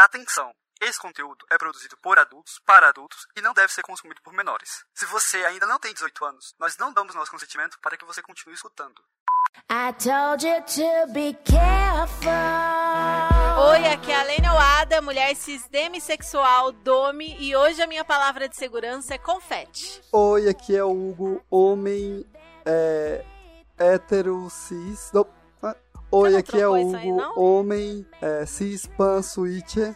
Atenção! Esse conteúdo é produzido por adultos, para adultos e não deve ser consumido por menores. Se você ainda não tem 18 anos, nós não damos nosso consentimento para que você continue escutando. I told you to be careful. Oi, aqui é a Lena Oada, mulher cis demissexual, dome, e hoje a minha palavra de segurança é confete. Oi, aqui é o Hugo, homem é, hétero, cis. Não, Oi, aqui é aí, Hugo, não? homem é, cis, pan, switcher.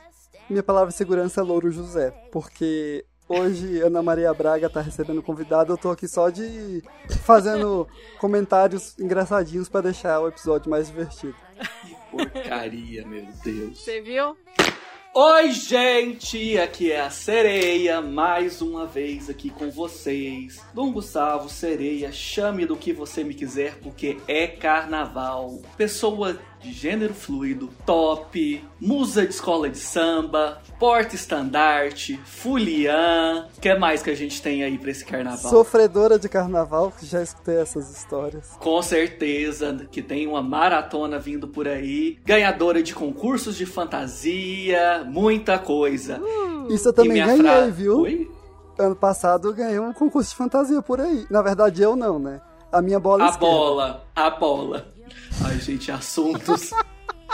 Minha palavra de segurança é Louro José, porque hoje Ana Maria Braga tá recebendo convidado, eu tô aqui só de fazendo comentários engraçadinhos pra deixar o episódio mais divertido. Porcaria, meu Deus. Você viu? Oi, gente! Aqui é a Sereia, mais uma vez aqui com vocês. Dom Gustavo, Sereia, chame do que você me quiser, porque é carnaval. Pessoa de gênero fluido, top, musa de escola de samba, porta estandarte, fulian. O que mais que a gente tem aí pra esse carnaval? Sofredora de carnaval, que já escutei essas histórias. Com certeza que tem uma maratona vindo por aí. Ganhadora de concursos de fantasia, muita coisa. Isso eu também ganhei, fra- viu? Oi? Ano passado eu ganhei um concurso de fantasia por aí. Na verdade, eu não, né? A minha bola A esquerda. bola, a bola. Ai, gente, assuntos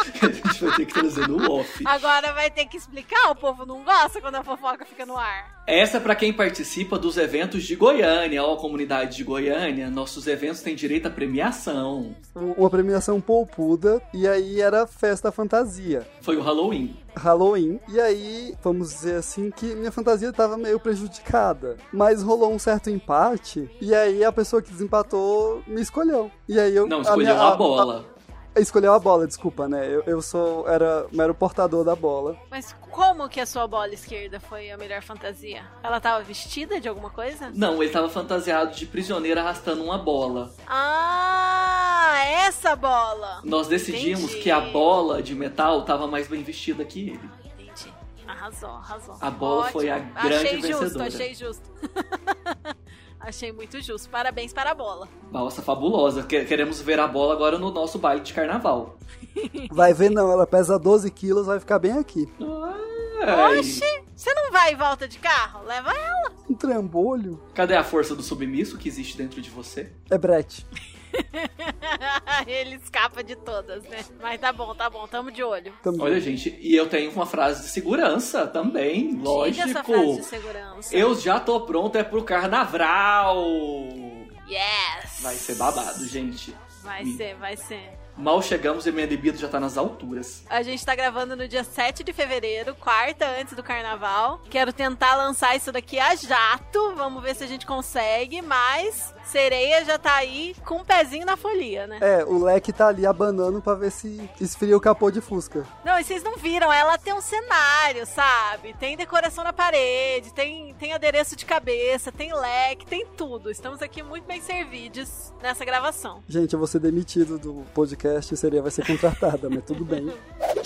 a gente vai ter que trazer no off. Agora vai ter que explicar, o povo não gosta quando a fofoca fica no ar. Essa é pra quem participa dos eventos de Goiânia, ó, comunidade de Goiânia. Nossos eventos têm direito à premiação. Uma premiação poupuda, e aí era festa fantasia. Foi o Halloween. Halloween, e aí, vamos dizer assim, que minha fantasia tava meio prejudicada. Mas rolou um certo empate, e aí a pessoa que desempatou me escolheu. E aí eu. Não, escolheu minha- a bola. a- escolheu a bola, desculpa, né? Eu, eu sou. Era, era o portador da bola. Mas como que a sua bola esquerda foi a melhor fantasia? Ela tava vestida de alguma coisa? Não, ele tava fantasiado de prisioneiro arrastando uma bola. Ah, essa bola! Nós decidimos Entendi. que a bola de metal tava mais bem vestida que ele. Entendi. Arrasou, arrasou. A bola foi a Ótimo. grande achei justo, vencedora. achei justo. achei muito justo. Parabéns para a bola. Nossa, fabulosa. Que- Queremos ver a bola agora no nosso baile de carnaval. Vai ver, não, ela pesa 12 quilos, vai ficar bem aqui. Ai, Oxi, você não vai e volta de carro? Leva ela. Um trambolho. Cadê a força do submisso que existe dentro de você? É brete. Ele escapa de todas, né? Mas tá bom, tá bom, tamo de olho. Também. Olha, gente, e eu tenho uma frase de segurança também, lógico. Diga essa frase de segurança. Eu já tô pronto, é pro carnaval. Yes! Vai ser babado, gente. Vai Me- ser, vai ser. Mal chegamos e minha libido já tá nas alturas. A gente tá gravando no dia 7 de fevereiro, quarta antes do carnaval. Quero tentar lançar isso daqui a jato. Vamos ver se a gente consegue. Mas sereia já tá aí com um pezinho na folia, né? É, o leque tá ali abanando pra ver se esfria o capô de Fusca. Não, e vocês não viram, ela tem um cenário, sabe? Tem decoração na parede, tem, tem adereço de cabeça, tem leque, tem tudo. Estamos aqui muito bem servidos nessa gravação. Gente, eu vou ser demitido do podcast e seria vai ser contratada, mas tudo bem.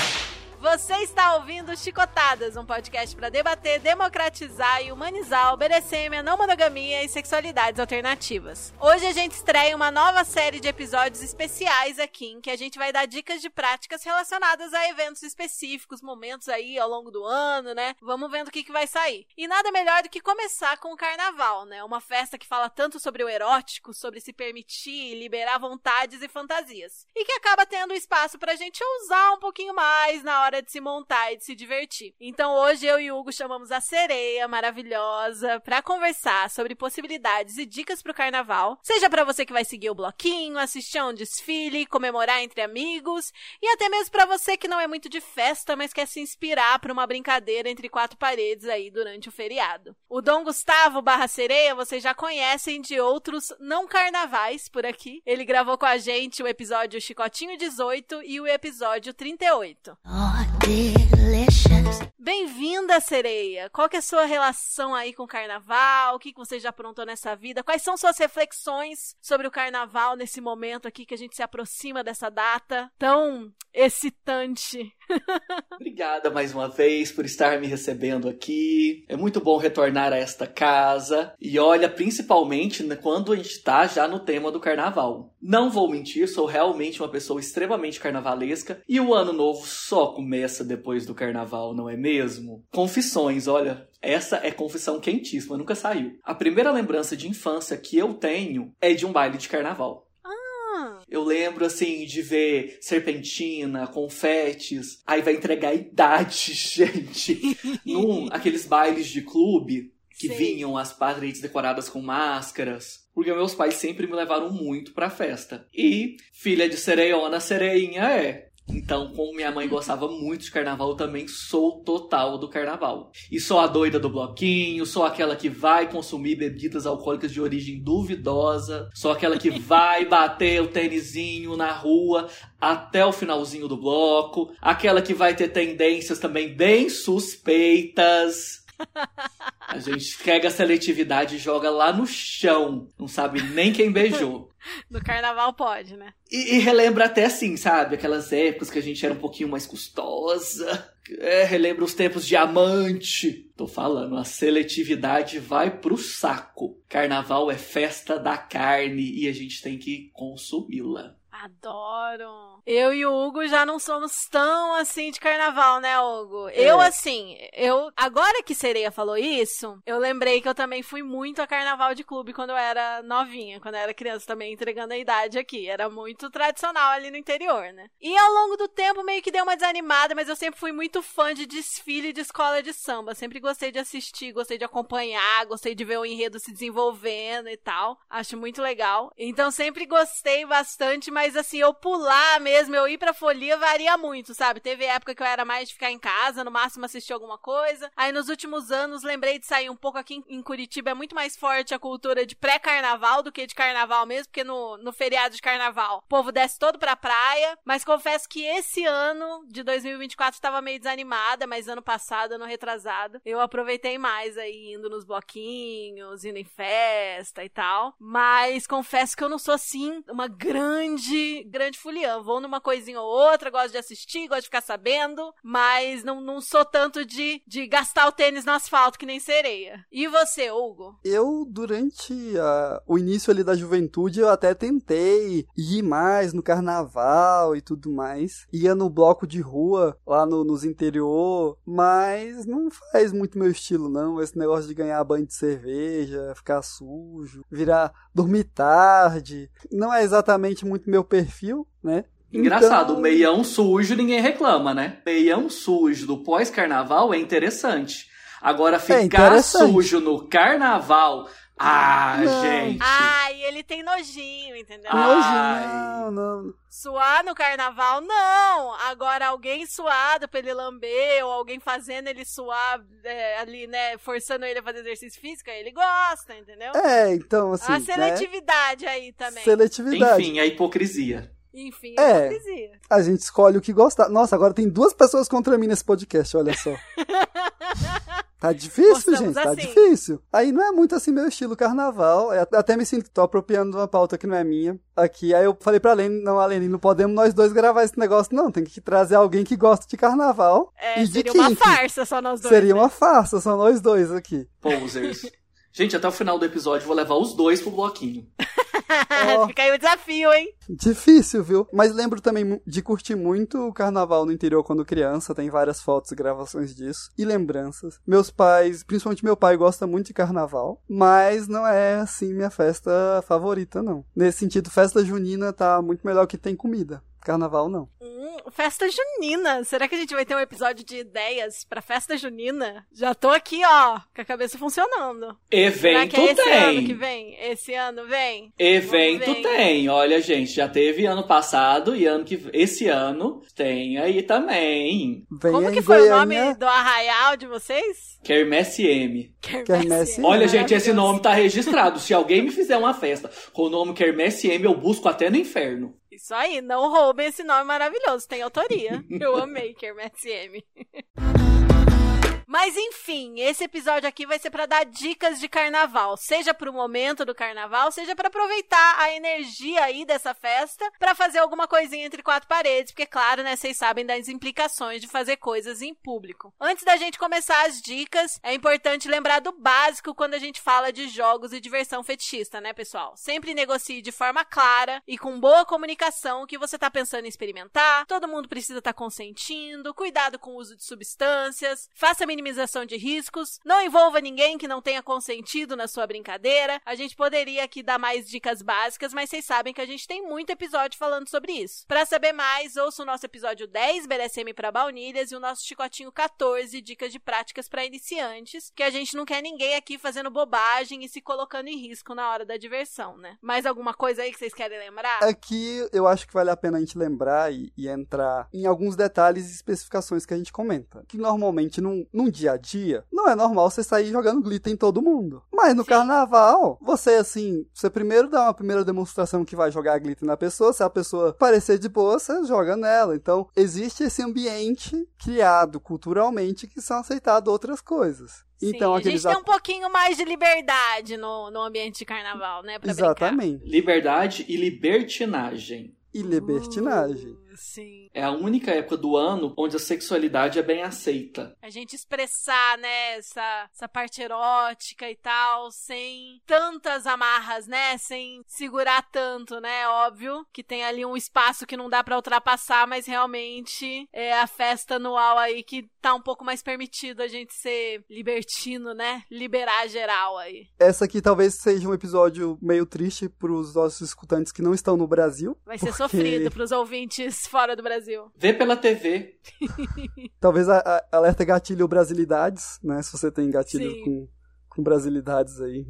Você está ouvindo Chicotadas, um podcast para debater, democratizar e humanizar o BDSM, a não monogamia e sexualidades alternativas. Hoje a gente estreia uma nova série de episódios especiais aqui, em que a gente vai dar dicas de práticas relacionadas a eventos específicos, momentos aí ao longo do ano, né? Vamos vendo o que, que vai sair. E nada melhor do que começar com o carnaval, né? Uma festa que fala tanto sobre o erótico, sobre se permitir, liberar vontades e fantasias. E que acaba tendo espaço pra gente ousar um pouquinho mais na hora de se montar e de se divertir. Então hoje eu e Hugo chamamos a sereia maravilhosa pra conversar sobre possibilidades e dicas pro carnaval. Seja pra você que vai seguir o bloquinho, assistir a um desfile, comemorar entre amigos e até mesmo pra você que não é muito de festa, mas quer se inspirar pra uma brincadeira entre quatro paredes aí durante o feriado. O Dom Gustavo barra sereia vocês já conhecem de outros não carnavais por aqui. Ele gravou com a gente o episódio Chicotinho 18 e o episódio 38. Oh. Bem-vinda, sereia! Qual que é a sua relação aí com o carnaval? O que, que você já aprontou nessa vida? Quais são suas reflexões sobre o carnaval nesse momento aqui que a gente se aproxima dessa data tão excitante? Obrigada mais uma vez por estar me recebendo aqui. É muito bom retornar a esta casa. E olha, principalmente né, quando a gente tá já no tema do carnaval. Não vou mentir, sou realmente uma pessoa extremamente carnavalesca. E o ano novo só começa depois do carnaval, não é mesmo? Confissões, olha. Essa é confissão quentíssima, nunca saiu. A primeira lembrança de infância que eu tenho é de um baile de carnaval. Eu lembro, assim, de ver serpentina, confetes. Aí vai entregar a idade, gente. Num, aqueles bailes de clube que Sim. vinham as paredes decoradas com máscaras. Porque meus pais sempre me levaram muito pra festa. E filha de sereiona, sereinha é. Então, como minha mãe gostava muito de carnaval, eu também sou total do carnaval. E sou a doida do bloquinho, sou aquela que vai consumir bebidas alcoólicas de origem duvidosa, sou aquela que vai bater o tênisinho na rua até o finalzinho do bloco, aquela que vai ter tendências também bem suspeitas. A gente pega a seletividade e joga lá no chão. Não sabe nem quem beijou. No carnaval pode, né? E, e relembra até assim, sabe? Aquelas épocas que a gente era um pouquinho mais custosa. É, relembra os tempos de amante. Tô falando, a seletividade vai pro saco. Carnaval é festa da carne e a gente tem que consumi-la. Adoro. Eu e o Hugo já não somos tão assim de carnaval, né, Hugo? Eu, assim, eu. Agora que Sereia falou isso, eu lembrei que eu também fui muito a carnaval de clube quando eu era novinha, quando eu era criança também, entregando a idade aqui. Era muito tradicional ali no interior, né? E ao longo do tempo meio que deu uma desanimada, mas eu sempre fui muito fã de desfile de escola de samba. Sempre gostei de assistir, gostei de acompanhar, gostei de ver o enredo se desenvolvendo e tal. Acho muito legal. Então sempre gostei bastante, mas assim, eu pular mesmo, eu ir pra folia varia muito, sabe? Teve época que eu era mais de ficar em casa, no máximo assistir alguma coisa. Aí nos últimos anos lembrei de sair um pouco aqui em- Curitiba, é muito mais forte a cultura de pré-carnaval do que de carnaval mesmo, porque no, no feriado de carnaval o povo desce todo pra praia. Mas confesso que esse ano de 2024 tava meio desanimada, mas ano passado, ano retrasado, eu aproveitei mais aí, indo nos bloquinhos, indo em festa e tal. Mas confesso que eu não sou assim, uma grande, grande fuliã. Vou numa coisinha ou outra, gosto de assistir, gosto de ficar sabendo, mas não, não sou tanto de, de gastar o tênis no asfalto que nem sereia. E você, Hugo? Eu, durante a- o início ali da juventude, eu até tentei ir mais no carnaval e tudo mais. Ia no bloco de rua, lá no, nos interior, mas não faz muito meu estilo, não. Esse negócio de ganhar banho de cerveja, ficar sujo, virar, dormir tarde. Não é exatamente muito meu perfil, né? Engraçado, Então- meião sujo ninguém reclama, né? Meião sujo do pós-carnaval é interessante. Agora, ficar interessante. sujo no carnaval. Ah, Não. gente. Ai, ele tem nojinho, entendeu? Ai. não, não. Suar no carnaval, não. Agora, alguém suado pra ele lamber, ou alguém fazendo ele suar é, ali, né? Forçando ele a fazer exercício físico, aí ele gosta, entendeu? É, então, assim. a né? seletividade aí também. Seletividade. Enfim, a hipocrisia. Enfim, É. hipocrisia. A gente escolhe o que gostar. Nossa, agora tem duas pessoas contra mim nesse podcast, olha só. Tá difícil, Gostamos gente, tá assim. difícil. Aí não é muito assim meu estilo carnaval. Eu até me sinto, tô apropriando de uma pauta que não é minha. Aqui, aí eu falei pra Lene, não, Alene, não podemos nós dois gravar esse negócio, não. Tem que trazer alguém que gosta de carnaval. É, e de seria uma kink. farsa só nós dois. Seria né? uma farsa, só nós dois aqui. Posers. Gente, até o final do episódio eu vou levar os dois pro bloquinho. Ó. Fica aí o desafio, hein? Difícil, viu? Mas lembro também de curtir muito o carnaval no interior quando criança. Tem várias fotos e gravações disso. E lembranças. Meus pais, principalmente meu pai, gosta muito de carnaval. Mas não é, assim, minha festa favorita, não. Nesse sentido, festa junina tá muito melhor que tem comida. Carnaval, não. Hum, festa junina. Será que a gente vai ter um episódio de ideias pra festa junina? Já tô aqui, ó, com a cabeça funcionando. Será Evento que é esse ano que tem. vem? Esse ano vem? Evento ver. tem. Olha, gente, já teve ano passado e ano que esse ano tem aí também. Vem Como aí que foi Goiânia, o nome do arraial de vocês? Quermesse M. Quermesse. Olha, gente, esse nome tá registrado. Se alguém me fizer uma festa com o nome Quermesse M, eu busco até no inferno. Isso aí, não roubem esse nome maravilhoso, tem autoria. Eu amei Kermesse M. Mas enfim, esse episódio aqui vai ser para dar dicas de carnaval, seja pro momento do carnaval, seja para aproveitar a energia aí dessa festa para fazer alguma coisinha entre quatro paredes, porque claro, né, vocês sabem das implicações de fazer coisas em público. Antes da gente começar as dicas, é importante lembrar do básico quando a gente fala de jogos e diversão fetichista, né, pessoal? Sempre negocie de forma clara e com boa comunicação o que você tá pensando em experimentar. Todo mundo precisa estar tá consentindo, cuidado com o uso de substâncias, faça minimização de riscos, não envolva ninguém que não tenha consentido na sua brincadeira. A gente poderia aqui dar mais dicas básicas, mas vocês sabem que a gente tem muito episódio falando sobre isso. Para saber mais, ouça o nosso episódio 10, BDSM para baunilhas, e o nosso chicotinho 14, dicas de práticas para iniciantes, que a gente não quer ninguém aqui fazendo bobagem e se colocando em risco na hora da diversão, né? Mais alguma coisa aí que vocês querem lembrar? Aqui eu acho que vale a pena a gente lembrar e, e entrar em alguns detalhes e especificações que a gente comenta. Que normalmente num, num dia a dia, não é normal você sair jogando glitter em todo mundo. Mas no Sim. carnaval, você assim, você primeiro dá uma primeira demonstração que vai jogar glitter na pessoa, se a pessoa parecer de boa, você joga nela. Então, existe esse ambiente criado culturalmente que são aceitadas outras coisas. Então, Sim, a gente tem um pouquinho mais de liberdade no, no ambiente de carnaval, né? Pra brincar. Exatamente. Liberdade e libertinagem. E libertinagem. Uh, sim. É a única época do ano onde a sexualidade é bem aceita. A gente expressar, né, essa, essa parte erótica e tal, sem tantas amarras, né? Sem segurar tanto, né? Óbvio que tem ali um espaço que não dá pra ultrapassar, mas realmente é a festa anual aí que tá um pouco mais permitido a gente ser libertino, né? Liberar geral aí. Essa aqui talvez seja um episódio meio triste pros nossos escutantes que não estão no Brasil. Vai ser porque sofrido pros ouvintes fora do Brasil. Vê pela TV. Talvez a, a, alerta gatilho brasilidades, né? Se você tem gatilho Sim. com, com brasilidades aí.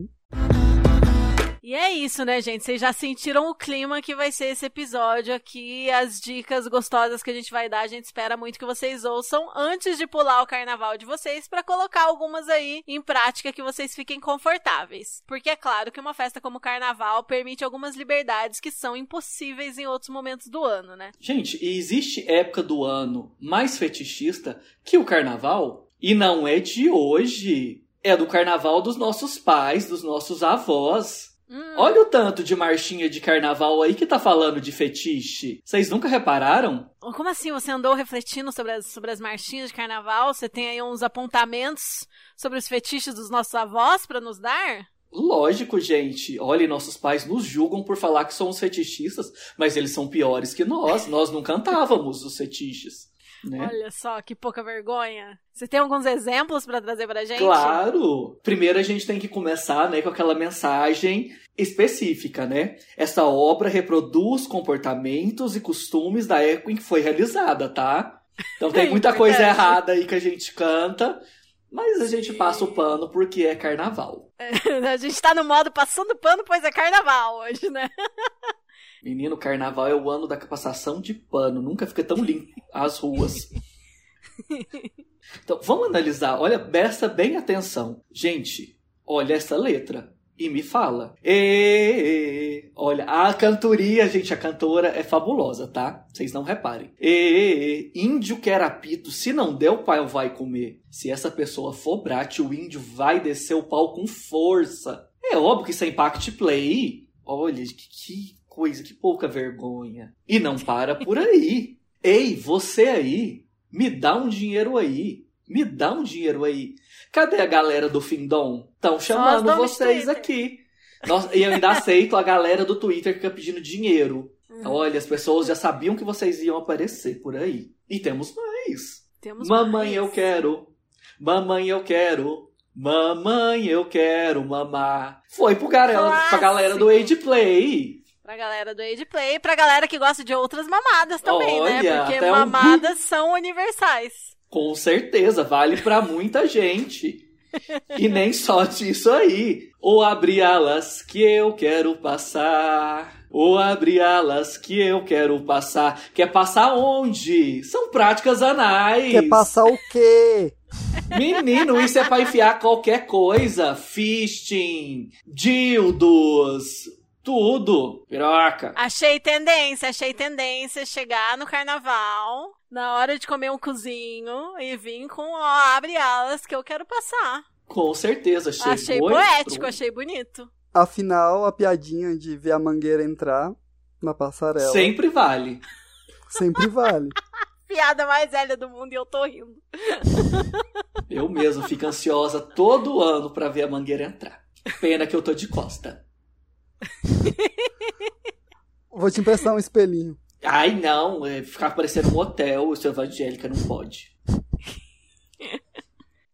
E é isso, né, gente? Vocês já sentiram o clima que vai ser esse episódio aqui, as dicas gostosas que a gente vai dar. A gente espera muito que vocês ouçam antes de pular o carnaval de vocês para colocar algumas aí em prática que vocês fiquem confortáveis. Porque é claro que uma festa como o carnaval permite algumas liberdades que são impossíveis em outros momentos do ano, né? Gente, existe época do ano mais fetichista que o carnaval? E não é de hoje. É do carnaval dos nossos pais, dos nossos avós. Hum, Olha o tanto de marchinha de carnaval aí que tá falando de fetiche. Vocês nunca repararam? Como assim? Você andou refletindo sobre as, sobre as marchinhas de carnaval? Você tem aí uns apontamentos sobre os fetiches dos nossos avós para nos dar? Lógico, gente. Olha, nossos pais nos julgam por falar que somos fetichistas, mas eles são piores que nós. Nós não cantávamos os fetiches. Né? Olha só, que pouca vergonha. Você tem alguns exemplos pra trazer pra gente? Claro! Primeiro a gente tem que começar né, com aquela mensagem específica, né? Essa obra reproduz comportamentos e costumes da época em que foi realizada, tá? Então tem muita coisa errada aí que a gente canta, mas a gente passa o pano porque é carnaval. a gente tá no modo passando pano, pois é carnaval hoje, né? Menino, carnaval é o ano da passação de pano. Nunca fica tão limpo as ruas. Então, vamos analisar. Olha, presta bem atenção. Gente, olha essa letra. E me fala. E, olha, a cantoria, gente, a cantora é fabulosa, tá? Vocês não reparem. E, índio quer apito, se não der, o pai vai comer. Se essa pessoa for brate, o índio vai descer o pau com força. É óbvio que isso é impact play. Olha, que, que coisa, que pouca vergonha. E não para por aí. Ei, você aí, me dá um dinheiro aí. Me dá um dinheiro aí. Cadê a galera do Findom? Estão chamando vocês aqui. Nossa, e eu ainda aceito a galera do Twitter que fica pedindo dinheiro. Uhum. Olha, as pessoas já sabiam que vocês iam aparecer por aí. E temos mais. Temos Mamãe, mais. eu quero. Mamãe, eu quero. Mamãe, eu quero mamar. Foi pro galera, pra galera do. Age Play. Pra galera do Age Play e pra galera que gosta de outras mamadas também, né? Olha, Porque até um- mamadas são universais. Com certeza, vale pra muita gente. E nem só disso aí. Ou abrir alas que eu quero passar. Ou abrir alas que eu quero passar. Quer passar onde? São práticas anais. Quer passar o quê? Menino, isso é pra enfiar qualquer coisa. Fisting, dildos, tudo. Piroca. Achei tendência, achei tendência chegar no carnaval, Na hora de comer um cozinho e vim com, ó, abre alas que eu quero passar. Com certeza, achei entrou. poético, achei bonito. Afinal, a piadinha de ver a mangueira entrar na passarela Sempre vale. sempre vale. Piada mais velha do mundo e eu tô rindo. Eu mesmo fico ansiosa todo ano pra ver a mangueira entrar. Pena que eu tô de costa. Vou te emprestar um espelhinho. Ai, não, é ficar parecendo um hotel, o seu evangélica não pode.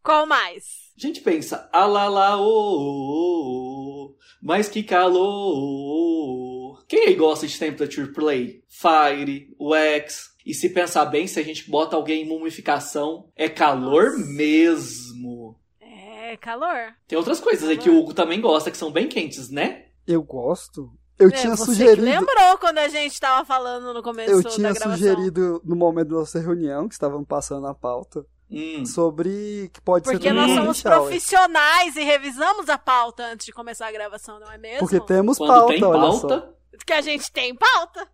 Qual mais? A gente pensa, alala, ô, ô, ô, mas que calor. Quem aí gosta de Temperature Play? Fire, Wax. E se pensar bem, se a gente bota alguém em mumificação, é calor mesmo. É calor. Tem outras coisas aí que o Hugo também gosta, que são bem quentes, né? Eu gosto. Eu É, tinha você sugerido. que lembrou quando a gente tava falando no começo Eu da tinha gravação. sugerido no momento da nossa reunião, que estavam passando a pauta, Hum. sobre que pode Porque ser nós também somos profissionais e revisamos a pauta antes de começar a gravação, não é mesmo? Porque temos Quando pauta, tem olha só. pauta, Que a gente tem pauta.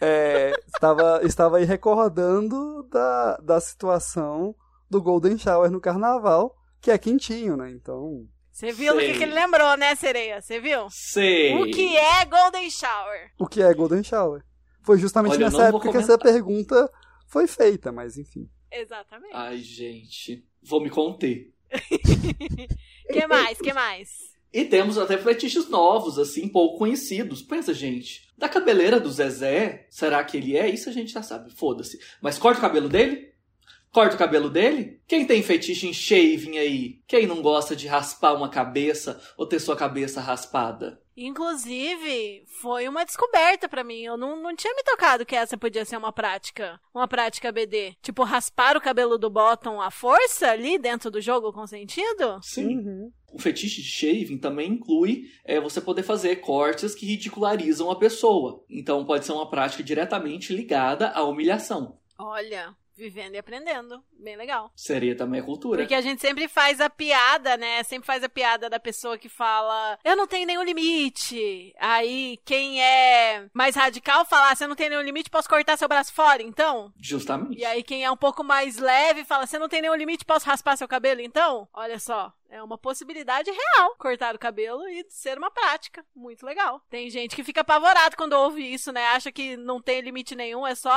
É, estava, estava aí recordando da, da situação do Golden Shower no carnaval, que é quentinho, né? Então, Você viu o que, Sei. que ele lembrou, né, sereia? Você viu? sei. O que é Golden Shower? o que é Golden Shower? Foi justamente Olha, nessa época que essa pergunta foi feita, mas enfim. Exatamente. Ai, gente, vou me conter. que mais? Que mais? E temos até fetiches novos, assim, pouco conhecidos. Pensa, gente, da cabeleira do Zezé, será que ele é? Isso a gente já sabe, foda-se. Mas corta o cabelo dele? Corta o cabelo dele? Quem tem fetiche em shaving aí? Quem não gosta de raspar uma cabeça ou ter sua cabeça raspada? Inclusive, foi uma descoberta pra mim. Eu não, não tinha me tocado que essa podia ser uma prática. Uma prática BD. Tipo, raspar o cabelo do Bottom à força ali dentro do jogo com sentido? Sim. Uhum. O fetiche de shaving também inclui é, você poder fazer cortes que ridicularizam a pessoa. Então pode ser uma prática diretamente ligada à humilhação. Olha, vivendo e aprendendo. Bem legal. Seria também cultura. Porque a gente sempre faz a piada, né? Sempre faz a piada da pessoa que fala: Eu não tenho nenhum limite. Aí quem é mais radical fala: ah, Você não tem nenhum limite, posso cortar seu braço fora, então? Justamente. E aí quem é um pouco mais leve fala: Você não tem nenhum limite, posso raspar seu cabelo, então? Olha só. É uma possibilidade real cortar o cabelo e ser uma prática. Muito legal. Tem gente que fica apavorado quando ouve isso, né? Acha que não tem limite nenhum, é só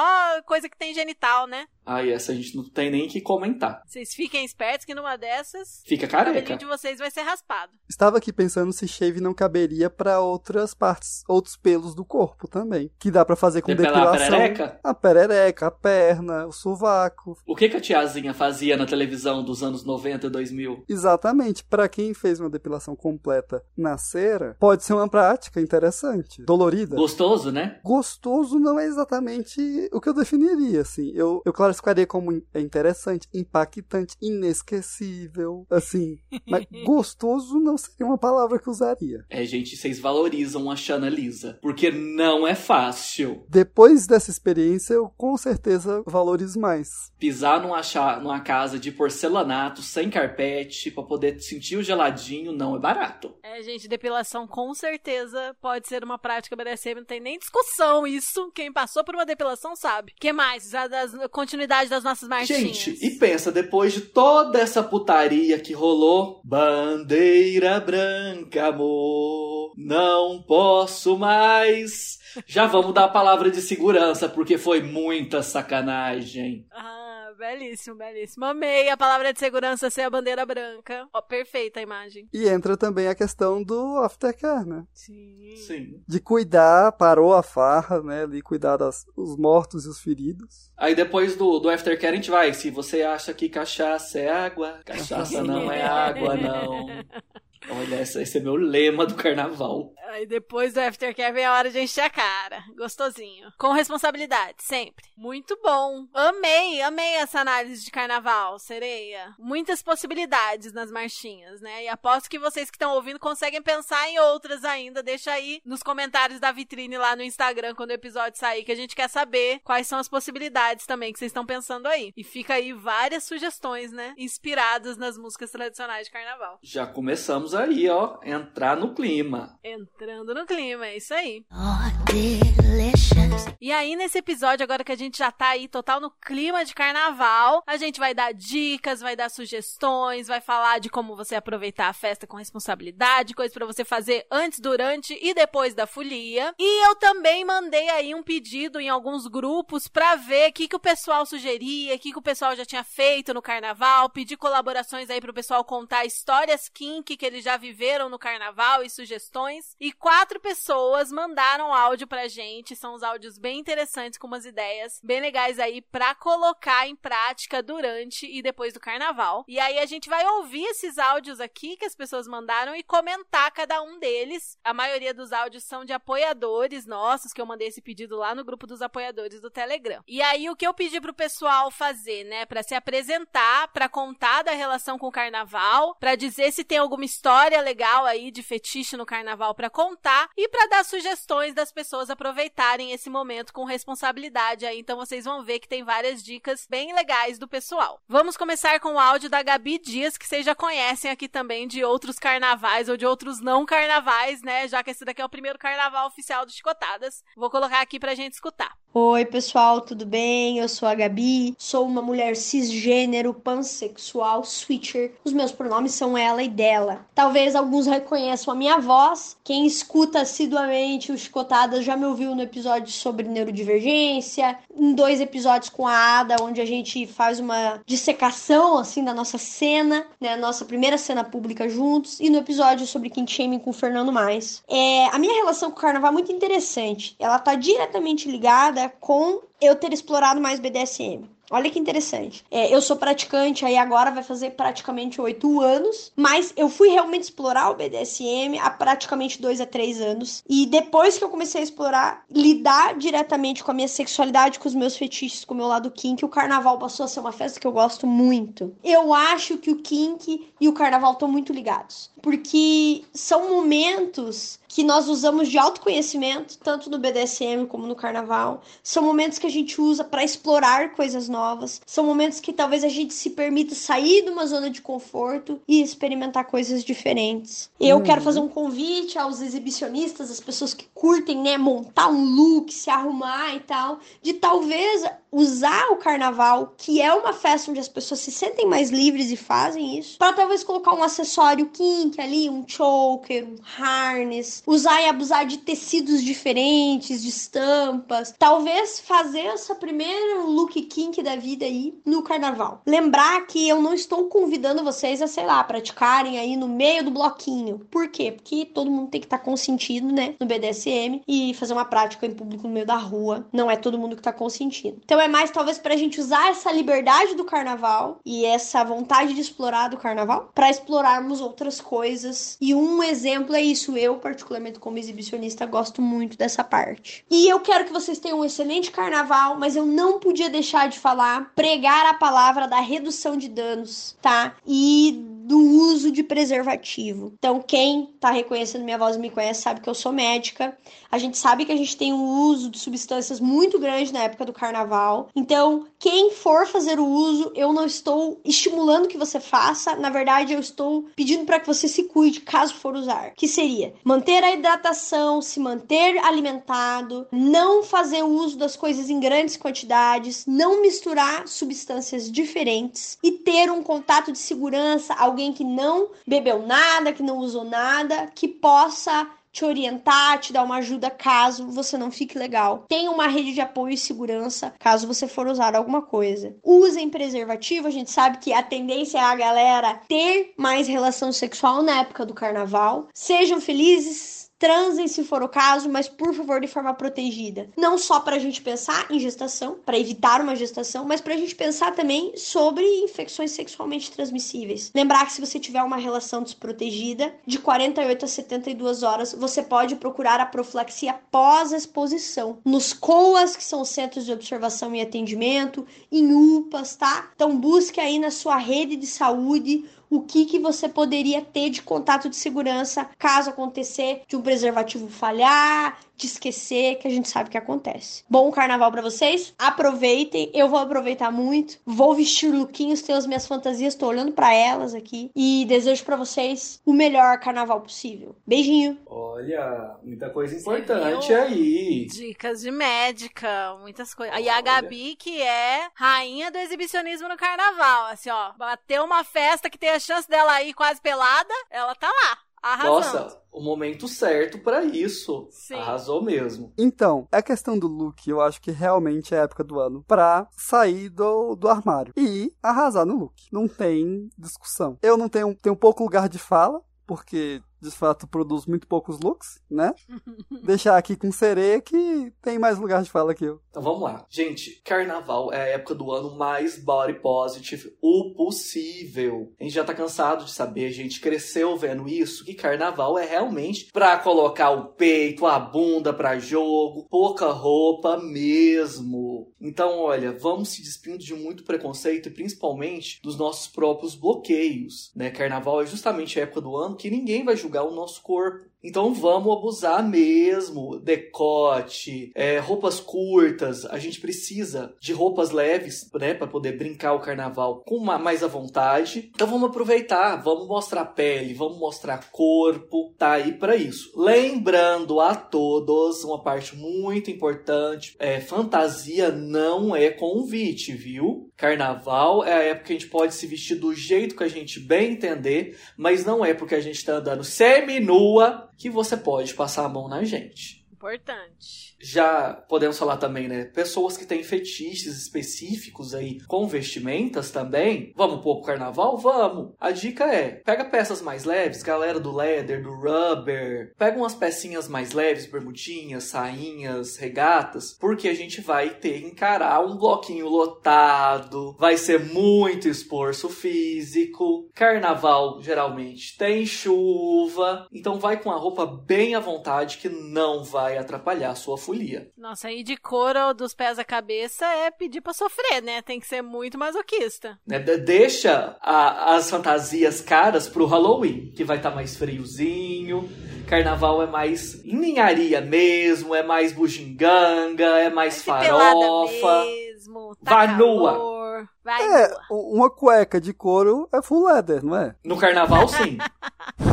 coisa que tem genital, né? Ai, essa a gente não tem nem que comentar. Vocês fiquem espertos que numa dessas, Fica o cabelinho careca. de vocês vai ser raspado. Estava aqui pensando se shave não caberia para outras partes, outros pelos do corpo também, que dá pra fazer com Depilar a depilação. perereca? A perereca, a perna, o sovaco. O que, que a tiazinha fazia na televisão dos anos 90 e 2000? Exatamente, para quem fez uma depilação completa na cera, pode ser uma prática interessante, dolorida. Gostoso, né? Gostoso não é exatamente o que eu definiria, assim. Eu, eu classificaria como é interessante, impactante, inesquecível, assim. Mas gostoso não seria uma palavra que eu usaria. É, gente, vocês valorizam a Shana Lisa. Porque não é fácil. Depois dessa experiência, eu com certeza valorizo mais. Pisar numa, numa casa de porcelanato, sem carpete, pra poder sentir o geladinho, não é barato. É, gente, depilação com certeza pode ser uma prática BDSM, não tem nem discussão isso. Quem passou por uma depilação sabe. que mais? A das, continuidade das nossas marchinhas. Gente, e pensa, depois de toda essa putaria que rolou, bandeira branca, amor, não posso mais. Já vamos dar a palavra de segurança, porque foi muita sacanagem. Ah, belíssimo, belíssimo. Amei a palavra de segurança ser a bandeira branca. Ó, perfeita a imagem. E entra também a questão do aftercare, né? Sim. Sim. De cuidar, parou a farra, né? Ali cuidar dos os mortos e os feridos. Aí depois do, do aftercare a gente vai. Se você acha que cachaça é água, cachaça não é água, não. Olha, esse, é meu lema do carnaval. Aí depois do aftercare vem a hora de encher a cara. Gostosinho. Com responsabilidade, sempre. Muito bom. Amei, amei essa análise de carnaval, sereia. Muitas possibilidades nas marchinhas, né? E aposto que vocês que estão ouvindo conseguem pensar em outras ainda. Deixa aí nos comentários da vitrine lá no Instagram quando o episódio sair, que a gente quer saber quais são as possibilidades também que vocês estão pensando aí. E fica aí várias sugestões, né? Inspiradas nas músicas tradicionais de carnaval. Já começamos aí, ó, entrar no clima. Entrando Entrando no clima, é isso aí. Oh, delicious. E aí, nesse episódio, agora que a gente já tá aí total no clima de carnaval, a gente vai dar dicas, vai dar sugestões, vai falar de como você aproveitar a festa com responsabilidade, coisas para você fazer antes, durante e depois da folia. E eu também mandei aí um pedido em alguns grupos para ver o que, que o pessoal sugeria, o que, que o pessoal já tinha feito no carnaval, pedir colaborações aí pro pessoal contar histórias kink que eles já viveram no carnaval e sugestões. E quatro pessoas mandaram áudio pra gente, são os áudios bem interessantes com umas ideias bem legais aí pra colocar em prática durante e depois do carnaval. E aí a gente vai ouvir esses áudios aqui que as pessoas mandaram e comentar cada um deles. A maioria dos áudios são de apoiadores nossos, que eu mandei esse pedido lá no grupo dos apoiadores do Telegram. E aí o que eu pedi pro pessoal fazer, né, Pra se apresentar, pra contar da relação com o carnaval, pra dizer se tem alguma história legal aí de fetiche no carnaval pra contar e pra dar sugestões das pessoas aproveitarem esse momento com responsabilidade aí. Então vocês vão ver que tem várias dicas bem legais do pessoal. Vamos começar com o áudio da Gabi Dias, que vocês já conhecem aqui também de outros carnavais ou de outros não carnavais, né? Já que esse daqui é o primeiro carnaval oficial do Chicotadas. Vou colocar aqui pra gente escutar. Oi, pessoal, tudo bem? Eu sou a Gabi, sou uma mulher cisgênero, pansexual, switcher. Os meus pronomes são ela e dela. Talvez alguns reconheçam a minha voz. Quem escuta assiduamente o Chicotadas já me ouviu no episódio sobre neurodivergência, em dois episódios com a Ada, onde a gente faz uma dissecação assim da nossa cena, né, nossa primeira cena pública juntos, e no episódio sobre kink shaming com o Fernando Mais. É, a minha relação com o carnaval é muito interessante. Ela tá diretamente ligada com eu ter explorado mais BDSM. Olha que interessante. É, eu sou praticante aí agora, vai fazer praticamente oito anos, mas eu fui realmente explorar o BDSM há praticamente dois a três anos. E depois que eu comecei a explorar, lidar diretamente com a minha sexualidade, com os meus fetiches, com o meu lado kink, o carnaval passou a ser uma festa que eu gosto muito. Eu acho que o kink e o carnaval estão muito ligados, porque são momentos que nós usamos de autoconhecimento, tanto no BDSM como no carnaval. São momentos que a gente usa para explorar coisas novas. São momentos que talvez a gente se permita sair de uma zona de conforto e experimentar coisas diferentes. Eu Uhum. quero fazer um convite aos exibicionistas, às pessoas que curtem, né, montar um look, se arrumar e tal, de talvez usar o carnaval, que é uma festa onde as pessoas se sentem mais livres e fazem isso, para talvez colocar um acessório kink ali, um choker, um harness, usar e abusar de tecidos diferentes, de estampas, talvez fazer essa primeira look kink da vida aí no carnaval. Lembrar que eu não estou convidando vocês a, sei lá, praticarem aí no meio do bloquinho. Por quê? Porque todo mundo tem que estar consentido, né, no BDSM e fazer uma prática em público no meio da rua. Não é todo mundo que tá consentindo. Então é mais talvez pra gente usar essa liberdade do carnaval e essa vontade de explorar do carnaval pra explorarmos outras coisas. E um exemplo é isso. Eu, particularmente como exibicionista, gosto muito dessa parte. E eu quero que vocês tenham um excelente carnaval, mas eu não podia deixar de falar, pregar a palavra da redução de danos, tá? E do uso de preservativo. Então, quem tá reconhecendo minha voz e me conhece sabe que eu sou médica. A gente sabe que a gente tem um uso de substâncias muito grande na época do carnaval. Então, quem for fazer o uso, eu não estou estimulando que você faça. Na verdade, eu estou pedindo para que você se cuide caso for usar. Que seria manter a hidratação, se manter alimentado, não fazer uso das coisas em grandes quantidades, não misturar substâncias diferentes e ter um contato de segurança, alguém que não bebeu nada, que não usou nada, que possa te orientar, te dar uma ajuda caso você não fique legal. Tenha uma rede de apoio e segurança caso você for usar alguma coisa. Usem preservativo, a gente sabe que a tendência é a galera ter mais relação sexual na época do carnaval. Sejam felizes, transem se for o caso, mas por favor de forma protegida. Não só para a gente pensar em gestação, para evitar uma gestação, mas para a gente pensar também sobre infecções sexualmente transmissíveis. Lembrar que se você tiver uma relação desprotegida, de 48 a 72 horas, você pode procurar a profilaxia pós-exposição nos COAs, que são os Centros de Observação e Atendimento, em UPAs, tá? Então busque aí na sua rede de saúde o que, que você poderia ter de contato de segurança caso acontecer de um preservativo falhar, de esquecer, que a gente sabe que acontece. Bom carnaval pra vocês, aproveitem, eu vou aproveitar muito, vou vestir lookinhos, tenho as minhas fantasias, tô olhando pra elas aqui e desejo pra vocês o melhor carnaval possível. Beijinho! Olha, muita coisa importante aí. Dicas de médica, muitas coisas. E a Gabi, que é rainha do exibicionismo no carnaval. Assim, ó, bateu uma festa que tem a chance dela ir quase pelada, ela tá lá, arrasando. Nossa, o momento certo pra isso. Sim. Arrasou mesmo. Então, a questão do look, eu acho que realmente é a época do ano pra sair do, do armário e arrasar no look. Não tem discussão. Eu não tenho, tenho pouco lugar de fala, porque de fato produz muito poucos looks, né? Deixar aqui com sereia que tem mais lugar de fala que eu. Então vamos lá. Gente, carnaval é a época do ano mais body positive o possível. A gente já tá cansado de saber, a gente cresceu vendo isso, que carnaval é realmente pra colocar o peito, a bunda pra jogo, pouca roupa mesmo. Então, olha, vamos se despindo de muito preconceito e principalmente dos nossos próprios bloqueios, né? Carnaval é justamente a época do ano que ninguém vai julgar o nosso corpo. Então vamos abusar mesmo. Decote, é, roupas curtas. A gente precisa de roupas leves, né? Pra poder brincar o carnaval com mais à vontade. Então vamos aproveitar, vamos mostrar pele, vamos mostrar corpo. Tá aí pra isso. Lembrando a todos, uma parte muito importante: é, fantasia não é convite, viu? Carnaval é a época que a gente pode se vestir do jeito que a gente bem entender, mas não é porque a gente tá andando semi-nua que você pode passar a mão na gente. Importante. Já podemos falar também, né? Pessoas que têm fetiches específicos aí com vestimentas também. Vamos pôr pro carnaval? Vamos! A dica é: pega peças mais leves, galera do leather, do rubber. Pega umas pecinhas mais leves, bermudinhas, sainhas, regatas, porque a gente vai ter que encarar um bloquinho lotado. Vai ser muito esforço físico. Carnaval geralmente tem chuva, então vai com a roupa bem à vontade que não vai atrapalhar a sua folia. Nossa, aí de couro dos pés à cabeça é pedir pra sofrer, né? Tem que ser muito masoquista. né? De- Deixa a- as fantasias caras pro Halloween, que vai estar mais friozinho. Carnaval é mais ninharia mesmo, é mais bugiganga, é mais Vai farofa. mesmo. Vai Tá nua. calor, Vai É, nua. uma cueca de couro é full leather, não é? No carnaval, sim.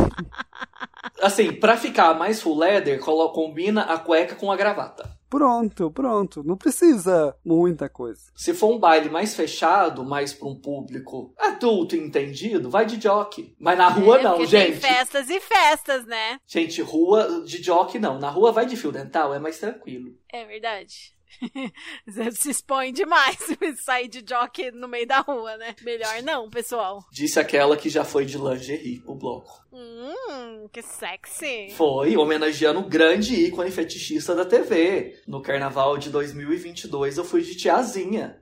Assim, pra ficar mais full leather, combina a cueca com a gravata. Pronto, pronto. Não precisa muita coisa. Se for um baile mais fechado, mais pra um público adulto e entendido, vai de jockey. Mas na rua É, não, gente. Tem festas e festas, né? Gente, rua de jockey não. Na rua vai de fio dental, é mais tranquilo. É verdade. Você se expõe demais se sair de jockey no meio da rua, né? Melhor não, pessoal. Disse aquela que já foi de lingerie pro bloco. Hum, que sexy. Foi homenageando o grande ícone fetichista da TV. No carnaval de 2022 eu fui de tiazinha.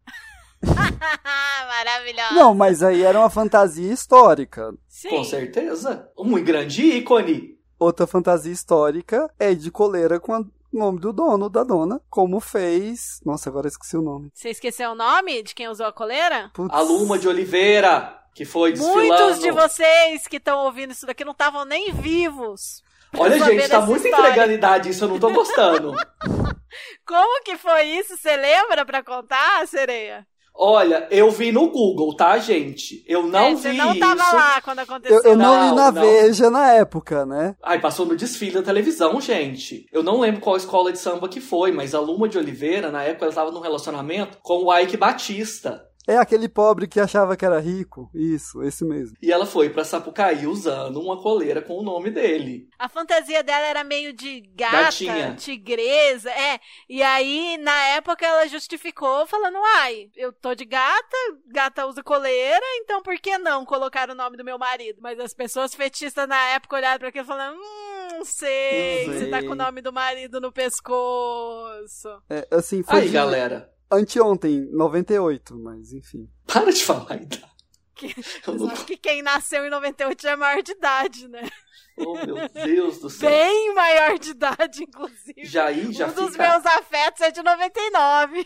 Maravilhosa. Não, mas aí era uma fantasia histórica. Sim. Com certeza. Um muito grande ícone. Outra fantasia histórica é de coleira com o nome do dono, da dona, como fez. Nossa, agora eu esqueci o nome. Você esqueceu o nome de quem usou a coleira? Putz. A Luma de Oliveira, que foi desfilando. Muitos de vocês que estão ouvindo isso daqui não estavam nem vivos. Olha, gente, tá muito história. entregando idade, isso eu não tô gostando. Como que foi isso? Você lembra pra contar, sereia? Olha, eu vi no Google, tá, gente? Eu não É, vi Você não isso. tava lá quando aconteceu. Eu, eu não, Não, li na não. Veja na época, né? Ai, passou no desfile da televisão, gente. Eu não lembro qual escola de samba que foi, mas a Luma de Oliveira, na época, ela tava num relacionamento com o Ike Batista. É aquele pobre que achava que era rico. Isso, esse mesmo. E ela foi pra Sapucaí usando uma coleira com o nome dele. A fantasia dela era meio de gata, Gatinha. tigresa, é. E aí, na época, ela justificou falando, ai, eu tô de gata, gata usa coleira, então por que não colocar o nome do meu marido? Mas as pessoas fetistas na época olharam pra aquilo e falaram, hum, não sei, Não você tá sei. com o nome do marido no pescoço. É, assim, foi Aí, de galera, anteontem, 98, mas enfim. para de falar a idade. Que- não- que quem nasceu em 98 já é maior de idade, né? Oh, meu Deus do céu. Bem maior de idade, inclusive. Já aí, já um dos fica... meus afetos é de 99.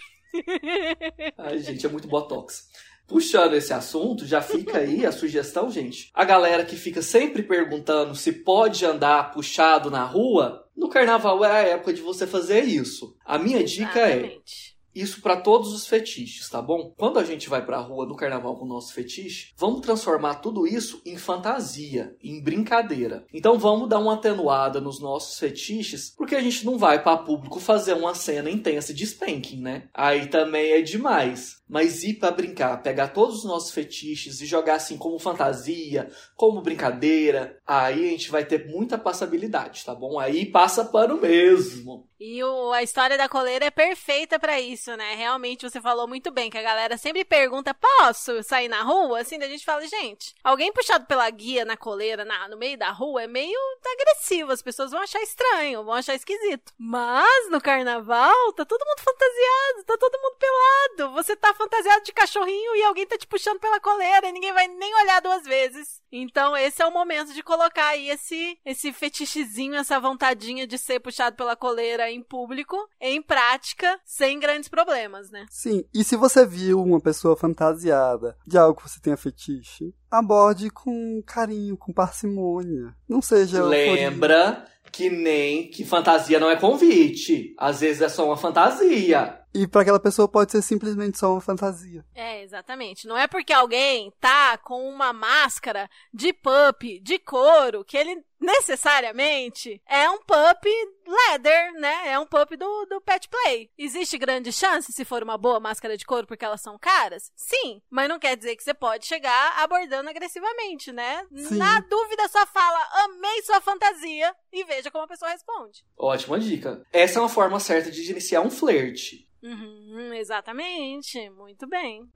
Ai, gente, é muito botox. Puxando esse assunto, já fica aí a sugestão, gente. A galera que fica sempre perguntando se pode andar puxado na rua, no carnaval é a época de você fazer isso. A minha dica é Exatamente. Isso para todos os fetiches, tá bom? Quando a gente vai pra rua no carnaval com o nosso fetiche, vamos transformar tudo isso em fantasia, em brincadeira. Então vamos dar uma atenuada nos nossos fetiches, porque a gente não vai para público fazer uma cena intensa de spanking, né? Aí também é demais. Mas ir pra brincar, pegar todos os nossos fetiches e jogar assim como fantasia, como brincadeira, aí a gente vai ter muita passabilidade, tá bom? Aí passa pano mesmo. E o- a história da coleira é perfeita pra isso, né? Realmente você falou muito bem, que a galera sempre pergunta: posso sair na rua? Assim, a gente fala, gente, alguém puxado pela guia na coleira, na- no meio da rua, é meio agressivo. As pessoas vão achar estranho, vão achar esquisito. Mas no carnaval, tá todo mundo fantasiado, tá todo mundo pelado. Você tá fantasiado de cachorrinho e alguém tá te puxando pela coleira e ninguém vai nem olhar duas vezes. Então, esse é o momento de colocar aí esse, esse fetichezinho, essa vontadinha de ser puxado pela coleira em público, em prática, sem grandes problemas, né? Sim, e se você viu uma pessoa fantasiada de algo que você tenha fetiche, aborde com carinho, com parcimônia. Não seja. Lembra que nem que fantasia não é convite. Às vezes é só uma fantasia. E pra aquela pessoa pode ser simplesmente só uma fantasia. É, exatamente. Não é porque alguém tá com uma máscara de pup, de couro, que ele necessariamente é um pup leather, né? É um pup do, do pet play. Existe grande chance se for uma boa máscara de couro porque elas são caras? Sim, mas não quer dizer que você pode chegar abordando agressivamente, né? Sim. Na dúvida, só fala, amei sua fantasia e veja como a pessoa responde. Ótima dica. Essa é uma forma certa de iniciar um flerte. Uhum, exatamente. Muito bem.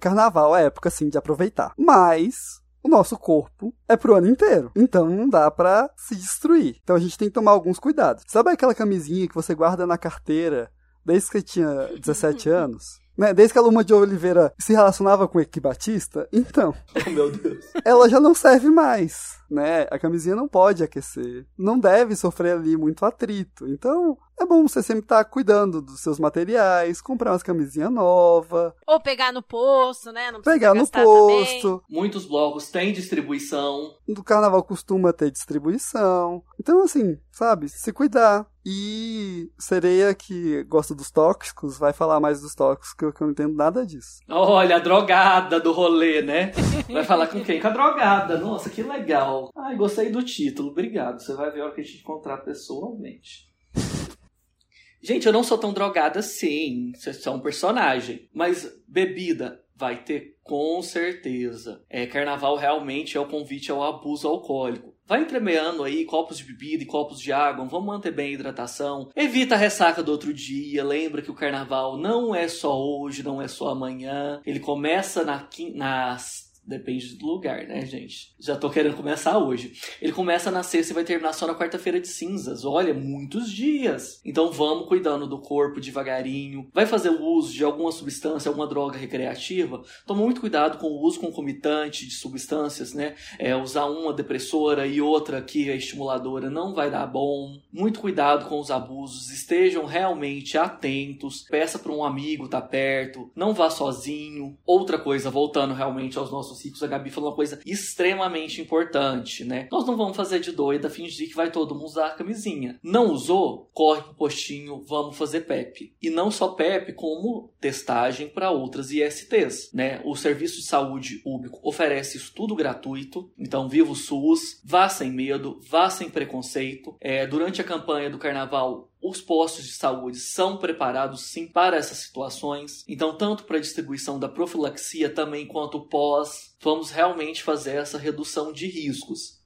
Carnaval é época, sim, de aproveitar. Mas. O nosso corpo é pro ano inteiro. Então não dá pra se destruir. Então a gente tem que tomar alguns cuidados. Sabe aquela camisinha que você guarda na carteira desde que você tinha 17 anos? Né? Desde que a Luma de Oliveira se relacionava com o Equi Batista? Então, Oh, meu Deus. ela já não serve mais, né? A camisinha não pode aquecer, não deve sofrer ali muito atrito. Então, é bom você sempre estar cuidando dos seus materiais, comprar umas camisinhas novas, Ou pegar no posto, né? Não precisa pegar no gastar também. posto. Muitos blocos têm distribuição. Do carnaval costuma ter distribuição. Então, assim, sabe? Se cuidar. E sereia que gosta dos tóxicos vai falar mais dos tóxicos, que eu que eu não entendo nada disso. Olha, a drogada do rolê, né? Vai falar com quem? Com a drogada. Nossa, que legal. Ai, gostei do título. Obrigado. Você vai ver a hora que a gente encontrar pessoalmente. Gente, eu não sou tão drogada assim. Você é um personagem. Mas bebida vai ter com certeza. É, carnaval realmente é o convite ao abuso alcoólico. Vai entremeando aí copos de bebida e copos de água, vamos manter bem a hidratação. Evita a ressaca do outro dia, lembra que o carnaval não é só hoje, não é só amanhã. Ele começa na Depende do lugar, né, gente? Já tô querendo começar hoje. Ele começa na sexta e vai terminar só na quarta-feira de cinzas. Olha, muitos dias. Então vamos cuidando do corpo devagarinho. Vai fazer o uso de alguma substância, alguma droga recreativa? Toma muito cuidado com o uso concomitante de substâncias, né? É, usar uma depressora e outra que é estimuladora não vai dar bom. Muito cuidado com os abusos. Estejam realmente atentos. Peça para um amigo estar perto. Não vá sozinho. Outra coisa, voltando realmente aos nossos ricos, a Gabi falou uma coisa extremamente importante, né? Nós não vamos fazer de doida, fingir que vai todo mundo usar a camisinha. Não usou? Corre pro postinho, vamos fazer PEP. E não só PEP, como testagem para outras ISTs, né? O Serviço de Saúde Público oferece isso tudo gratuito, então viva o SUS, vá sem medo, vá sem preconceito. É, durante a campanha do Carnaval, os postos de saúde são preparados sim para essas situações. Então, tanto para a distribuição da profilaxia também quanto pós, vamos realmente fazer essa redução de riscos.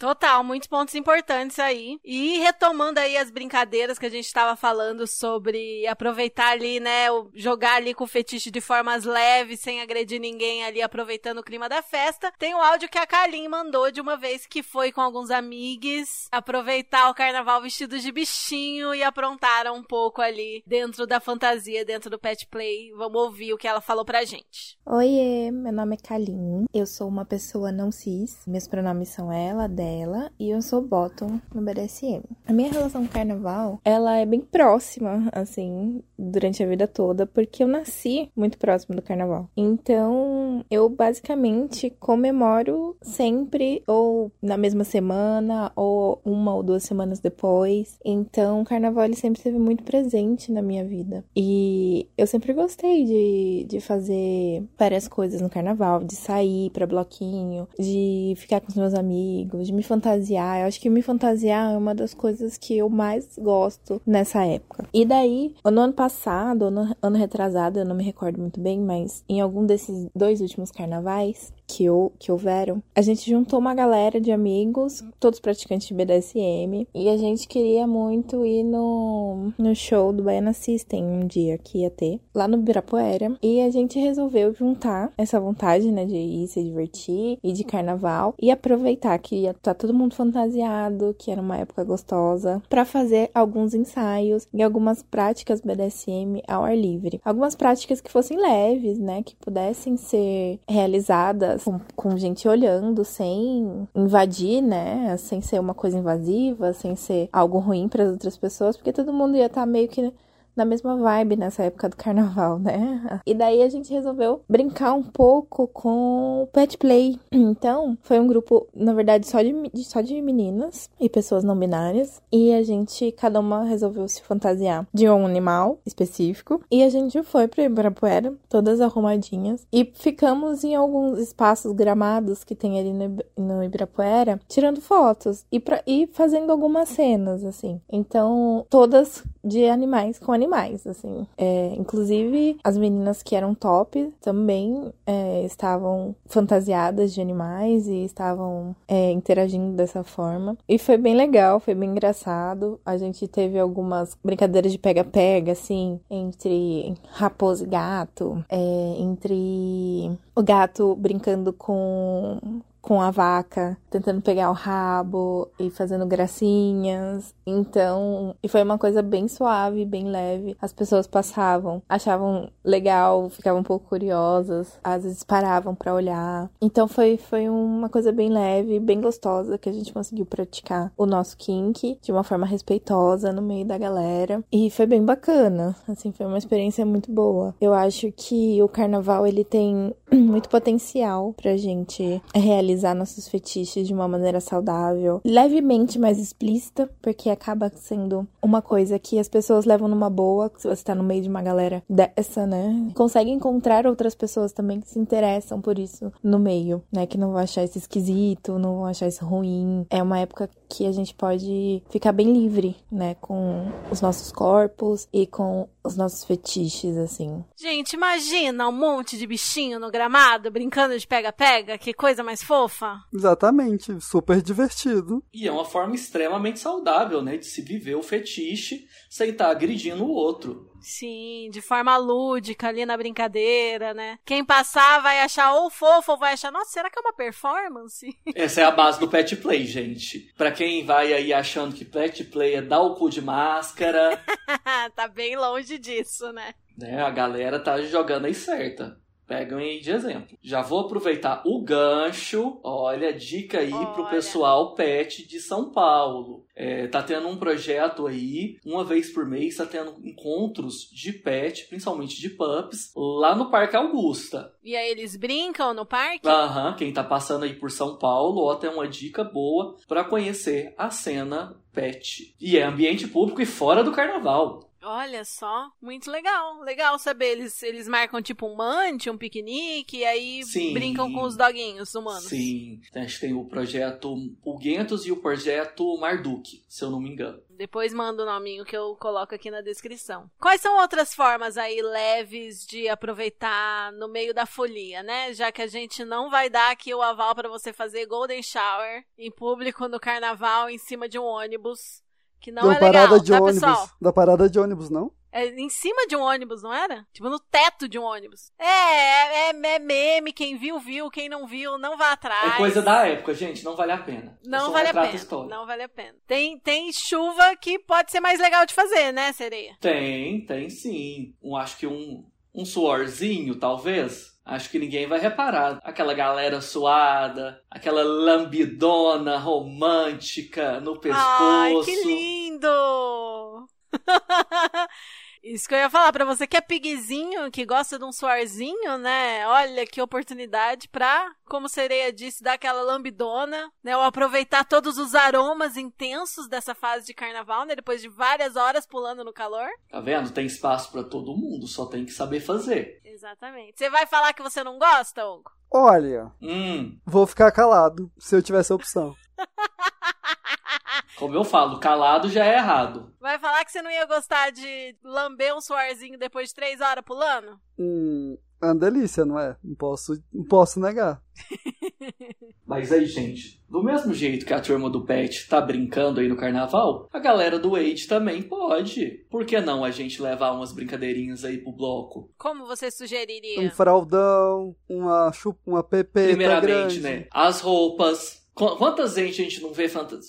Total, muitos pontos importantes aí. E retomando aí as brincadeiras que a gente estava falando sobre aproveitar ali, né, jogar ali com o fetiche de formas leves, sem agredir ninguém ali, aproveitando o clima da festa. Tem o áudio que a Kalin mandou de uma vez que foi com alguns amigos aproveitar o carnaval vestidos de bichinho e aprontaram um pouco ali dentro da fantasia, dentro do pet play. Vamos ouvir o que ela falou pra gente. Oiê, meu nome é Kalin. Eu sou uma pessoa não cis. Meus pronomes são ela, dela, Isabela e eu sou bottom no BDSM. A minha relação com o carnaval, ela é bem próxima, assim, durante a vida toda, porque eu nasci muito próximo do carnaval. Então, eu basicamente comemoro sempre, ou na mesma semana, ou uma ou duas semanas depois. Então, o carnaval ele sempre esteve muito presente na minha vida. E eu sempre gostei de, de fazer várias coisas no carnaval, de sair pra bloquinho, de ficar com os meus amigos, de me fantasiar. Eu acho que me fantasiar é uma das coisas que eu mais gosto nessa época. E daí, no ano passado, ano, ano retrasado, eu não me recordo muito bem, mas em algum desses dois últimos carnavais, que, eu, que houveram, a gente juntou uma galera de amigos, todos praticantes de BDSM, e a gente queria muito ir no, no show do Baiana System um dia que ia ter, lá no Birapuera, e a gente resolveu juntar essa vontade, né, de ir se divertir e de carnaval e aproveitar que ia estar tá todo mundo fantasiado, que era uma época gostosa, para fazer alguns ensaios e algumas práticas BDSM ao ar livre. Algumas práticas que fossem leves, né, que pudessem ser realizadas com, com gente olhando, sem invadir, né? Sem ser uma coisa invasiva, sem ser algo ruim para as outras pessoas, porque todo mundo ia estar tá meio que na mesma vibe nessa época do carnaval, né? E daí a gente resolveu brincar um pouco com pet play. Então, foi um grupo, na verdade, só de, só de meninas e pessoas não binárias. E a gente, cada uma resolveu se fantasiar de um animal específico. E a gente foi para Ibirapuera, todas arrumadinhas. E ficamos em alguns espaços gramados que tem ali no, no Ibirapuera, tirando fotos e, pra, e fazendo algumas cenas, assim. Então, todas de animais com animais, assim. É, inclusive, as meninas que eram top também é, estavam fantasiadas de animais e estavam é, interagindo dessa forma. E foi bem legal, foi bem engraçado. A gente teve algumas brincadeiras de pega-pega, assim, entre raposo e gato, é, entre o gato brincando com com a vaca, tentando pegar o rabo e fazendo gracinhas. Então, e foi uma coisa bem suave, bem leve. As pessoas passavam, achavam legal, ficavam um pouco curiosas, às vezes paravam para olhar. Então foi foi uma coisa bem leve, bem gostosa que a gente conseguiu praticar o nosso kink de uma forma respeitosa no meio da galera e foi bem bacana. Assim, foi uma experiência muito boa. Eu acho que o carnaval ele tem muito potencial pra gente realizar realizar nossos fetiches de uma maneira saudável, levemente mais explícita, porque acaba sendo uma coisa que as pessoas levam numa boa, se você tá no meio de uma galera dessa, né? Consegue encontrar outras pessoas também que se interessam por isso no meio, né? Que não vão achar isso esquisito, não vão achar isso ruim. É uma época que a gente pode ficar bem livre, né? Com os nossos corpos e com os nossos fetiches, assim. Gente, imagina um monte de bichinho no gramado brincando de pega-pega, que coisa mais fofa. Exatamente, super divertido. E é uma forma extremamente saudável, né, de se viver o fetiche sem estar agredindo o outro. Sim, de forma lúdica ali na brincadeira, né? Quem passar vai achar ou fofo ou vai achar, nossa, será que é uma performance? Essa é a base do pet play, gente. Pra quem vai aí achando que pet play é dar o cu de máscara. tá bem longe disso, né? né? A galera tá jogando aí certa. Pegam aí de exemplo. Já vou aproveitar o gancho. Olha, dica aí Olha. pro pessoal pet de São Paulo. É, tá tendo um projeto aí, uma vez por mês, tá tendo encontros de pet, principalmente de pups, lá no Parque Augusta. E aí eles brincam no parque? Aham, quem tá passando aí por São Paulo, ó, tem uma dica boa para conhecer a cena pet. E é ambiente público e fora do carnaval. Olha só, muito legal. Legal saber. Eles, eles marcam tipo um mante, um piquenique, e aí Sim. brincam com os doguinhos humanos. Sim. A gente tem o projeto Pulguentos e o projeto Marduk, se eu não me engano. Depois manda o nominho que eu coloco aqui na descrição. Quais são outras formas aí leves de aproveitar no meio da folia, né? Já que a gente não vai dar aqui o aval para você fazer golden shower em público no carnaval em cima de um ônibus que não da é parada legal, de tá, ônibus. pessoal? Da parada de ônibus, não? É em cima de um ônibus, não era? Tipo, no teto de um ônibus. É, é, é, é meme, quem viu, viu, quem não viu, não vá atrás. É coisa da época, gente, não vale a pena. Não vale a pena. História. Não vale a pena. Tem, tem chuva que pode ser mais legal de fazer, né, sereia? Tem, tem sim. Um, acho que um, um suorzinho, talvez. Acho que ninguém vai reparar. Aquela galera suada, aquela lambidona romântica no pescoço. Ai, que lindo! Isso que eu ia falar pra você que é piguezinho, que gosta de um suarzinho, né? Olha que oportunidade pra, como sereia disse, dar aquela lambidona, né? Ou aproveitar todos os aromas intensos dessa fase de carnaval, né? Depois de várias horas pulando no calor. Tá vendo? Tem espaço pra todo mundo, só tem que saber fazer. Exatamente. Você vai falar que você não gosta, Hugo? Olha, Hum, vou ficar calado se eu tivesse a opção. como eu falo, calado já é errado. Vai falar que você não ia gostar de lamber um suarzinho depois de três horas pulando? Hum, é uma delícia, não é? Não posso, não posso negar. Mas aí, gente, do mesmo jeito que a turma do Pet tá brincando aí no carnaval, a galera do Age também pode. Por que não a gente levar umas brincadeirinhas aí pro bloco? Como você sugeriria? Um fraldão, uma chupa, uma pepeta Primeiramente, grande. né? As roupas. Qu- Quantas gente a gente não vê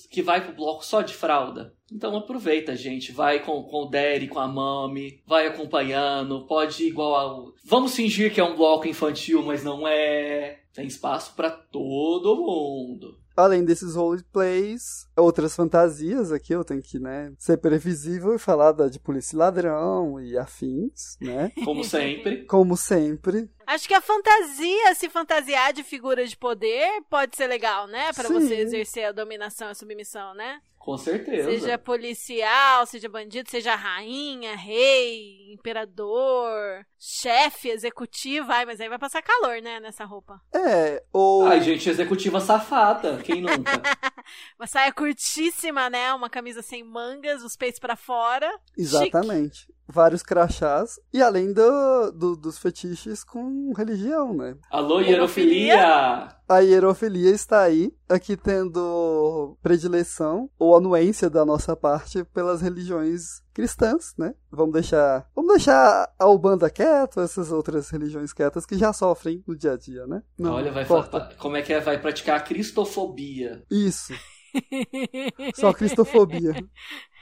que vai pro bloco só de fralda? Então aproveita, gente. Vai com, com o Derry, com a Mami, vai acompanhando, pode ir igual ao. Vamos fingir que é um bloco infantil, mas não é. Tem espaço pra todo mundo. Além desses roleplays, outras fantasias aqui, eu tenho que, né, ser previsível e falar da, de polícia e ladrão e afins, né? Como sempre. Como sempre. Acho que a fantasia, se fantasiar de figura de poder, pode ser legal, né? Pra Sim. você exercer a dominação e a submissão, né? Com certeza. Seja policial, seja bandido, seja rainha, rei, imperador, chefe, executivo. Ai, mas aí vai passar calor, né, nessa roupa. É, ou. Ai, gente, executiva safada. Quem nunca? Uma saia curtíssima, né? Uma camisa sem mangas, os peitos pra fora. Exatamente. Vários crachás. E além do, do- dos fetiches com religião, né? Alô, Hierofilia? A hierofilia está aí, aqui tendo predileção ou anuência da nossa parte pelas religiões cristãs, né? Vamos deixar, vamos deixar a Ubanda quieto, essas outras religiões quietas que já sofrem no dia a dia, né? Não Olha, vai importa. como é que é? Vai praticar a cristofobia. Isso, só cristofobia.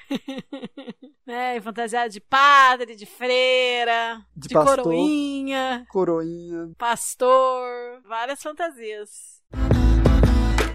É, e fantasiado de padre, de freira, De de, pastor. coroinha, Coroinha. pastor, várias fantasias.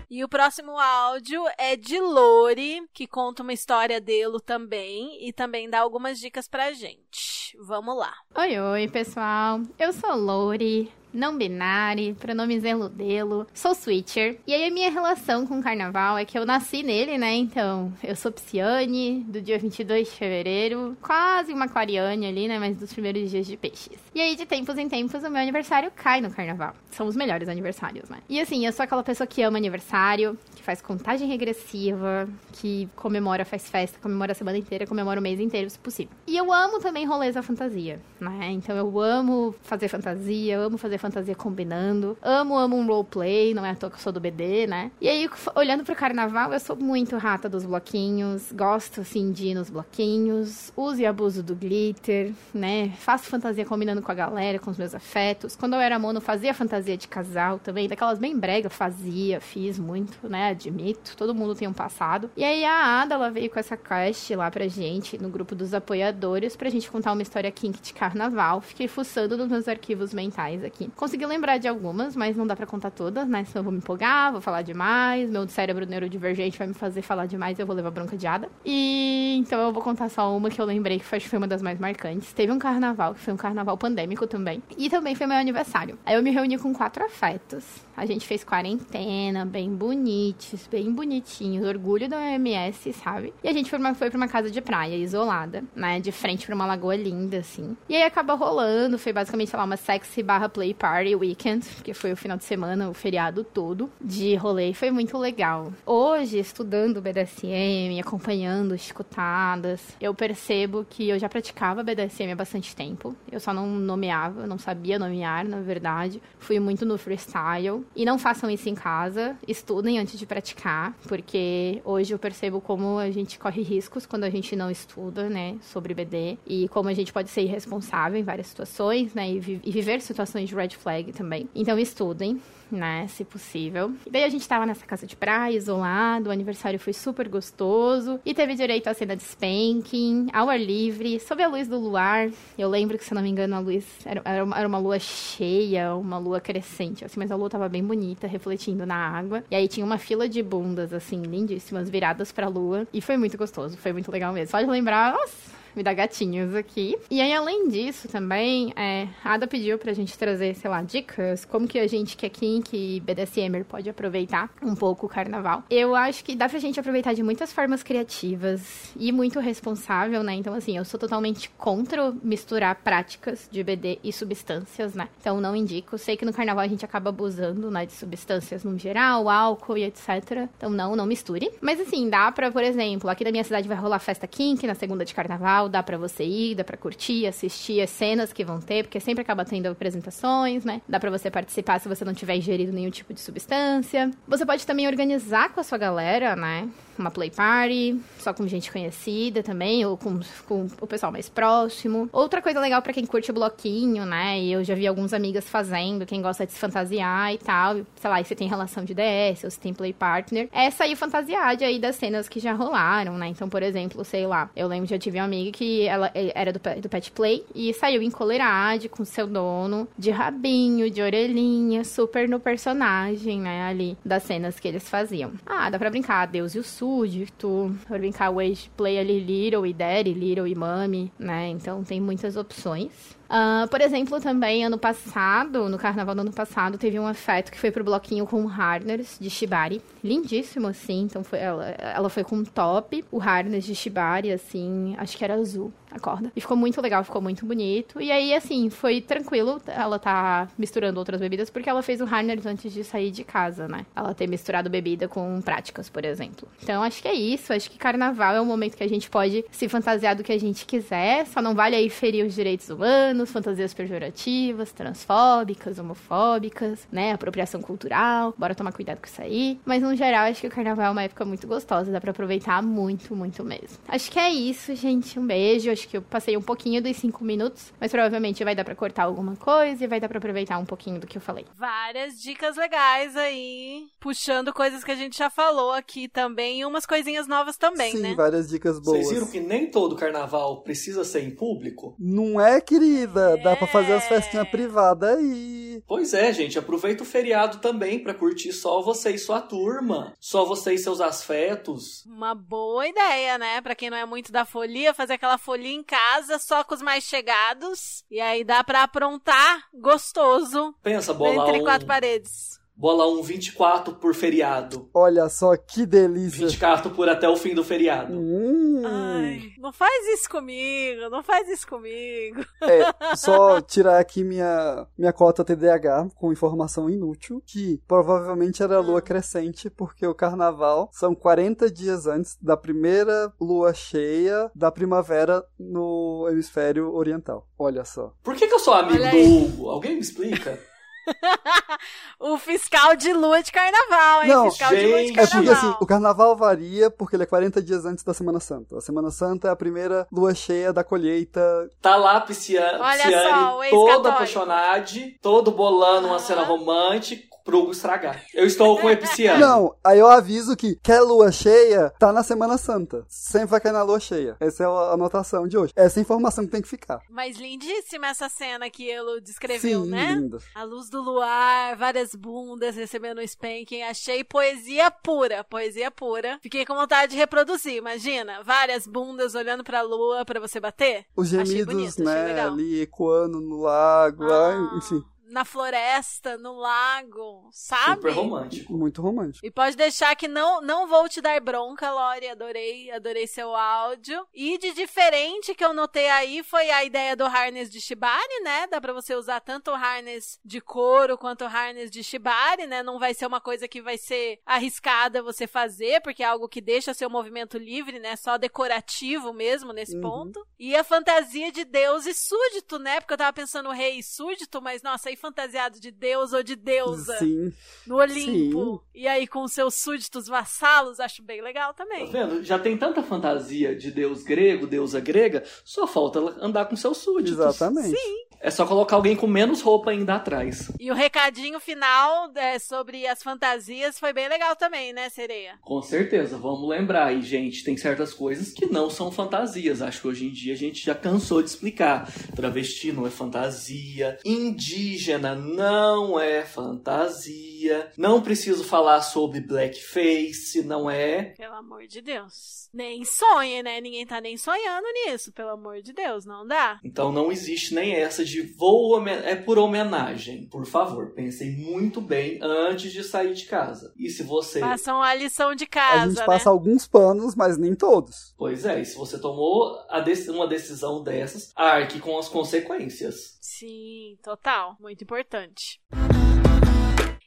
E o próximo áudio é de Lori, que conta uma história dele também e também dá algumas dicas pra gente. Vamos lá. Oi, oi, pessoal. Eu sou Lori, não binário, pronomes elo delo, sou switcher. E aí a minha relação com o carnaval é que eu nasci nele, né? Então, eu sou pisciane, do dia 22 de fevereiro, quase uma aquariane ali, né? Mas dos primeiros dias de peixes. E aí, de tempos em tempos, o meu aniversário cai no carnaval. São os melhores aniversários, né? E assim, eu sou aquela pessoa que ama aniversário, que faz contagem regressiva, que comemora, faz festa, comemora a semana inteira, comemora o mês inteiro, se possível. E eu amo também rolês da fantasia, né? Então eu amo fazer fantasia, amo fazer fantasia combinando, amo, amo um roleplay, não é à toa que eu sou do BD, né? E aí, olhando pro carnaval, eu sou muito rata dos bloquinhos, gosto, assim, de ir nos bloquinhos, uso e abuso do glitter, né? Faço fantasia combinando com a galera, com os meus afetos. Quando eu era mono, fazia fantasia de casal também, daquelas bem brega, fazia, fiz muito, né? Admito, todo mundo tem um passado. E aí a Ada, ela veio com essa quest lá pra gente, no grupo dos apoiadores, pra gente contar uma história kink de carnaval. Fiquei fuçando nos meus arquivos mentais aqui. Consegui lembrar de algumas, mas não dá pra contar todas, né? Senão eu vou me empolgar, vou falar demais, meu cérebro neurodivergente vai me fazer falar demais eu vou levar bronca de Ada. E então eu vou contar só uma que eu lembrei que foi, que foi uma das mais marcantes. Teve um carnaval, que foi um carnaval pandêmico também. E também foi meu aniversário. Aí eu me reuni com quatro afetos. A gente fez quarentena, bem bonitos, bem bonitinhos, orgulho da OMS, sabe? E a gente foi, uma, foi pra uma casa de praia, isolada, né? De frente pra uma lagoa linda, assim. E aí acabou rolando, foi basicamente, sei lá, uma sexy barra play party weekend, que foi o final de semana, o feriado todo de rolê, foi muito legal. Hoje, estudando BDSM, acompanhando escutadas, eu percebo que eu já praticava BDSM há bastante tempo. Eu só não nomeava, não sabia nomear, na verdade. Fui muito no freestyle. E não façam isso em casa, estudem antes de praticar, porque hoje eu percebo como a gente corre riscos quando a gente não estuda, né, sobre BD, e como a gente pode ser irresponsável em várias situações, né, e, vi- e viver situações de red flag também. Então estudem, né, se possível. E daí a gente tava nessa casa de praia, isolado, o aniversário foi super gostoso e teve direito à cena de spanking, ao ar livre, sob a luz do luar. Eu lembro que, se não me engano, a luz era, era, uma, era uma lua cheia, uma lua crescente, assim, mas a lua tava bem bonita, refletindo na água. E aí tinha uma fila de bundas, assim, lindíssimas, viradas pra lua. E foi muito gostoso, foi muito legal mesmo. Pode lembrar, nossa, me dá gatinhos aqui. E aí, além disso, também, é, a Ada pediu pra gente trazer, sei lá, dicas, como que a gente que é kink e BDSMer pode aproveitar um pouco o carnaval. Eu acho que dá pra gente aproveitar de muitas formas criativas e muito responsável, né? Então, assim, eu sou totalmente contra misturar práticas de BD e substâncias, né? Então, não indico. Sei que no carnaval a gente acaba abusando, né, de substâncias no geral, álcool e etc. Então, não, não misture. Mas, assim, dá pra, por exemplo, aqui na minha cidade vai rolar festa kink na segunda de carnaval, dá pra você ir, dá pra curtir, assistir as cenas que vão ter, porque sempre acaba tendo apresentações, né? Dá pra você participar se você não tiver ingerido nenhum tipo de substância. Você pode também organizar com a sua galera, né? Uma play party, só com gente conhecida também, ou com, com o pessoal mais próximo. Outra coisa legal pra quem curte bloquinho, né? E eu já vi algumas amigas fazendo, quem gosta de se fantasiar e tal. Sei lá, e você tem relação de DS, ou se tem play partner, é sair fantasiar de aí das cenas que já rolaram, né? Então, por exemplo, sei lá, eu lembro já tive uma amiga que ela era do, do Pet Play e saiu em Colerade com seu dono, de rabinho, de orelhinha, super no personagem, né? Ali das cenas que eles faziam. Ah, dá pra brincar, Deus e o súdito, brincar o Age Play ali, Little e Daddy, Little e Mami, né? Então tem muitas opções. Uh, por exemplo, também ano passado, no carnaval do ano passado, teve um afeto que foi pro bloquinho com harness de Shibari. Lindíssimo, assim. Então foi, ela, ela foi com um top, o harness de Shibari, assim, acho que era azul a corda. E ficou muito legal, ficou muito bonito. E aí, assim, foi tranquilo ela tá misturando outras bebidas, porque ela fez o harness antes de sair de casa, né? Ela ter misturado bebida com práticas, por exemplo. Então, acho que é isso. Acho que carnaval é um momento que a gente pode se fantasiar do que a gente quiser. Só não vale aí ferir os direitos humanos, fantasias pejorativas, transfóbicas, homofóbicas, né? Apropriação cultural. Bora tomar cuidado com isso aí. Mas, no geral, acho que o carnaval é uma época muito gostosa. Dá pra aproveitar muito, muito mesmo. Acho que é isso, gente. Um beijo. Acho que eu passei um pouquinho dos cinco minutos, mas provavelmente vai dar pra cortar alguma coisa e vai dar pra aproveitar um pouquinho do que eu falei. Várias dicas legais aí, puxando coisas que a gente já falou aqui também e umas coisinhas novas também, Sim, né? várias dicas boas. Vocês viram que nem todo carnaval precisa ser em público? Não é, querida? Dá pra fazer as É. festinhas privadas aí. Pois é, gente, aproveita o feriado também pra curtir só você e sua turma, só você e seus afetos. Uma boa ideia, né? Pra quem não é muito da folia, fazer aquela folia em casa só com os mais chegados. E aí dá pra aprontar gostoso Pensa, bolar entre um, quatro paredes. bolar um 24 por feriado. Olha só que delícia. 24 por até o fim do feriado. Hum. Ai, não faz isso comigo, não faz isso comigo. É, só tirar aqui minha, minha cota TDAH com informação inútil, que provavelmente era lua crescente, porque o carnaval são 40 dias antes da primeira lua cheia da primavera no hemisfério oriental. Olha só. Por que, que eu sou amigo do. Hugo? Alguém me explica? o fiscal de lua de carnaval, hein? Não, fiscal de lua de gente. É porque carnaval. assim, o carnaval varia porque ele é 40 dias antes da Semana Santa. A Semana Santa é a primeira lua cheia da colheita. Tá lá Pisciane, Olha Pisciane só, o toda ex-católico. apaixonada, todo bolando uma cena romântica pro Hugo estragar. Eu estou com o Epiciane. Não, aí eu aviso que quer lua cheia, tá na Semana Santa. Sempre vai cair na lua cheia. Essa é a anotação de hoje. Essa é a informação que tem que ficar. Mas lindíssima essa cena que ele descreveu, Sim, né? linda. A luz do luar, várias bundas recebendo spanking. Achei poesia pura, poesia pura. Fiquei com vontade de reproduzir, imagina. Várias bundas olhando pra lua pra você bater. Os Achei gemidos, bonito, achei né, legal. ali ecoando no lago, Ah, ai, enfim, Na floresta, no lago, sabe? Super romântico. muito romântico. E pode deixar que não, não vou te dar bronca, Lori. Adorei, adorei seu áudio. E de diferente que eu notei aí foi a ideia do harness de Shibari, né? Dá pra você usar tanto o harness de couro quanto o harness de Shibari, né? Não vai ser uma coisa que vai ser arriscada você fazer, porque é algo que deixa seu movimento livre, né? Só decorativo mesmo nesse Uhum. ponto. E a fantasia de Deus e súdito, né? Porque eu tava pensando rei e súdito, mas nossa, aí fantasiado de Deus ou de deusa Sim. no Olimpo. E aí com seus súditos vassalos, acho bem legal Tá também. vendo? Já tem tanta fantasia de deus grego, deusa grega, só falta andar com seus súditos. Exatamente. É só colocar alguém com menos roupa ainda atrás. E o recadinho final é, sobre as fantasias foi bem legal também, né, Sereia? Com certeza, vamos lembrar aí, gente, tem certas coisas que não são fantasias. Acho que hoje em dia a gente já cansou de explicar. Travesti não é fantasia, indígena não é fantasia. Não preciso falar sobre blackface, não é. Pelo amor de Deus. Nem sonhe, né? Ninguém tá nem sonhando nisso, pelo amor de Deus, não dá. Então não existe nem essa de vou é por homenagem. Por favor, pensem muito bem antes de sair de casa. E se você Façam a lição de A casa, gente né? passa alguns panos, mas nem todos. Pois é, e se você tomou a uma decisão dessas, arque com as consequências. Sim, total. Muito importante.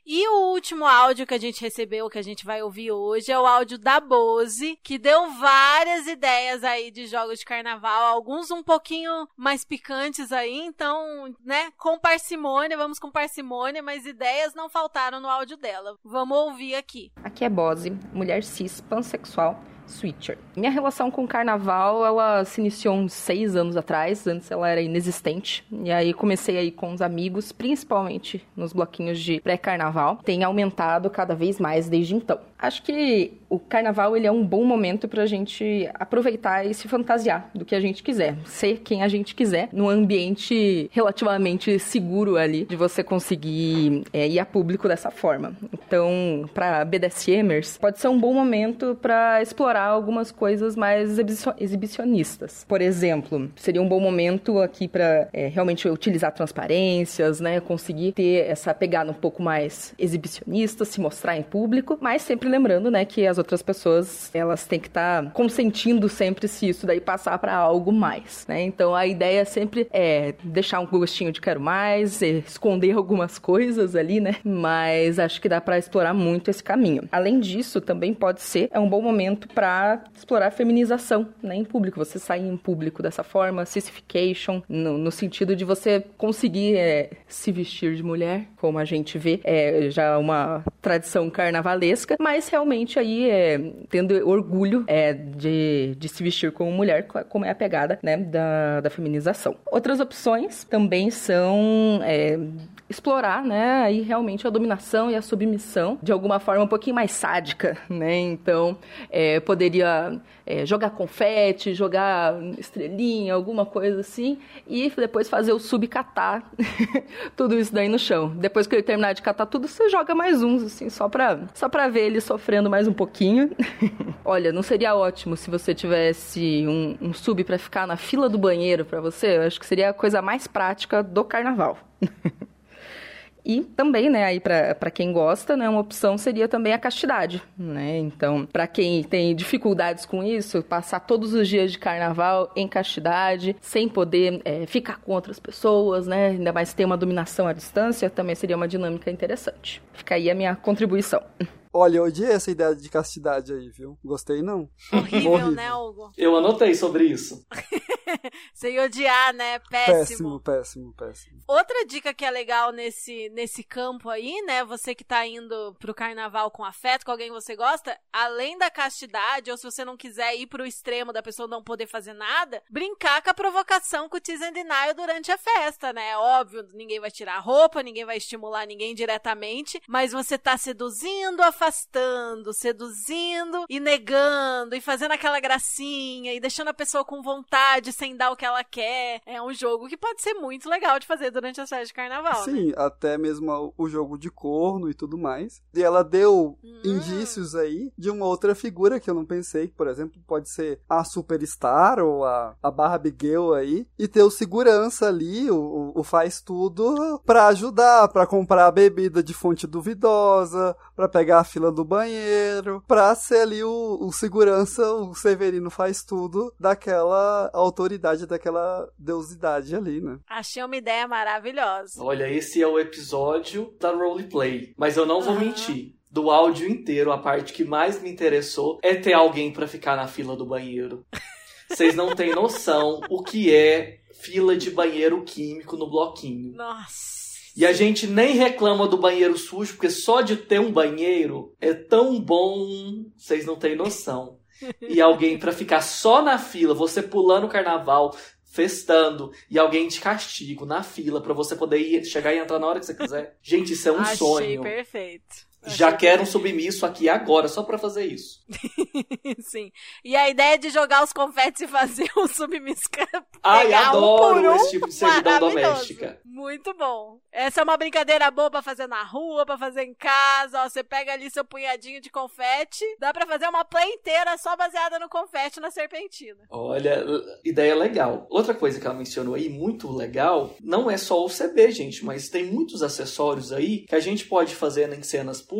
E o último áudio que a gente recebeu, que a gente vai ouvir hoje, é o áudio da Bose, que deu várias ideias aí de jogos de carnaval, alguns um pouquinho mais picantes aí, então, né, com parcimônia, vamos com parcimônia, mas ideias não faltaram no áudio dela. Vamos ouvir aqui. Aqui é Bose, mulher cis, pansexual, switcher. Minha relação com o carnaval, ela se iniciou uns seis anos atrás, antes ela era inexistente. E aí comecei aí com os amigos, principalmente nos bloquinhos de pré-carnaval. Tem aumentado cada vez mais desde então. Acho que o carnaval ele é um bom momento pra gente aproveitar e se fantasiar do que a gente quiser, ser quem a gente quiser, num ambiente relativamente seguro ali de você conseguir é, ir a público dessa forma. Então, para BDSMers, pode ser um bom momento para explorar algumas coisas mais exibicio- exibicionistas. Por exemplo, seria um bom momento aqui para realmente utilizar transparências, né, conseguir ter essa pegada um pouco mais exibicionista, se mostrar em público, mas sempre lembrando, né, que as outras pessoas, elas têm que estar consentindo sempre se isso daí passar para algo mais, né? Então a ideia sempre é deixar um gostinho de quero mais, é, esconder algumas coisas ali, né? Mas acho que dá para explorar muito esse caminho. Além disso, também pode ser é um bom momento para explorar a feminização, né, em público. Você sair em público dessa forma, sissification, no, no sentido de você conseguir é, se vestir de mulher, como a gente vê, é já uma tradição carnavalesca, mas realmente aí é, tendo orgulho é, de, de se vestir como mulher, co- como é a pegada né, da, da feminização. Outras opções também são é, explorar, né, aí realmente a dominação e a submissão de alguma forma um pouquinho mais sádica, né? Então, é, poderia é, jogar confete, jogar estrelinha, alguma coisa assim, e depois fazer o subcatar tudo isso daí no chão. Depois que ele terminar de catar tudo, você joga mais uns, assim, só pra, só pra ver ele sofrendo mais um pouquinho. Olha, não seria ótimo se você tivesse um, um sub pra ficar na fila do banheiro pra você? Eu acho que seria a coisa mais prática do carnaval. E também, né, aí para quem gosta, né, uma opção seria também a castidade, né? Então, para quem tem dificuldades com isso, passar todos os dias de carnaval em castidade, sem poder é, ficar com outras pessoas, né? Ainda mais ter uma dominação à distância, também seria uma dinâmica interessante. Fica aí a minha contribuição. Olha, eu odiei essa ideia de castidade aí, viu? Gostei não. Horrível, né, Hugo? Eu anotei sobre isso. Ia odiar, né? Péssimo. Péssimo, péssimo, péssimo. Outra dica que é legal nesse, nesse campo aí, né? Você que tá indo pro carnaval com afeto, com alguém que você gosta, além da castidade, ou se você não quiser ir pro extremo da pessoa não poder fazer nada, brincar com a provocação com o tease and denial durante a festa, né? Óbvio, ninguém vai tirar a roupa, ninguém vai estimular ninguém diretamente, mas você tá seduzindo, afastando, seduzindo e negando, e fazendo aquela gracinha, e deixando a pessoa com vontade, sem dar o que ela quer. É um jogo que pode ser muito legal de fazer durante as festas de carnaval, né? Sim, até mesmo o jogo de corno e tudo mais. E ela deu indícios aí de uma outra figura que eu não pensei, que, por exemplo, pode ser a Superstar ou a, a Barbie Girl aí, e ter o segurança ali, o, o- faz tudo pra ajudar, pra comprar a bebida de fonte duvidosa, pra pegar a fila do banheiro, pra ser ali o, o segurança, o Severino faz tudo daquela autoridade, daquela deusidade ali, né? Achei uma ideia maravilhosa. Olha, esse é o episódio da roleplay. Mas eu não vou Aham. mentir. Do áudio inteiro, a parte que mais me interessou é ter alguém pra ficar na fila do banheiro. Vocês não têm noção o que é fila de banheiro químico no bloquinho. Nossa. E a gente nem reclama do banheiro sujo, porque só de ter um banheiro é tão bom, vocês não têm noção. E alguém pra ficar só na fila, você pulando o carnaval, festando e alguém de castigo na fila pra você poder ir, chegar e entrar na hora que você quiser. Gente, isso é um Achei sonho. perfeito. Já quero um submisso aqui agora, só pra fazer isso. Sim. E a ideia de jogar os confetes e fazer o submisso Ai, pegar um adoro por um, esse tipo de servidão doméstica. Muito bom. Essa é uma brincadeira boa pra fazer na rua, pra fazer em casa. Ó, você pega ali seu punhadinho de confete, dá pra fazer uma play inteira só baseada no confete na serpentina. Olha, ideia legal. Outra coisa que ela mencionou aí, muito legal, não é só o CB, gente, mas tem muitos acessórios aí que a gente pode fazer em cenas públicas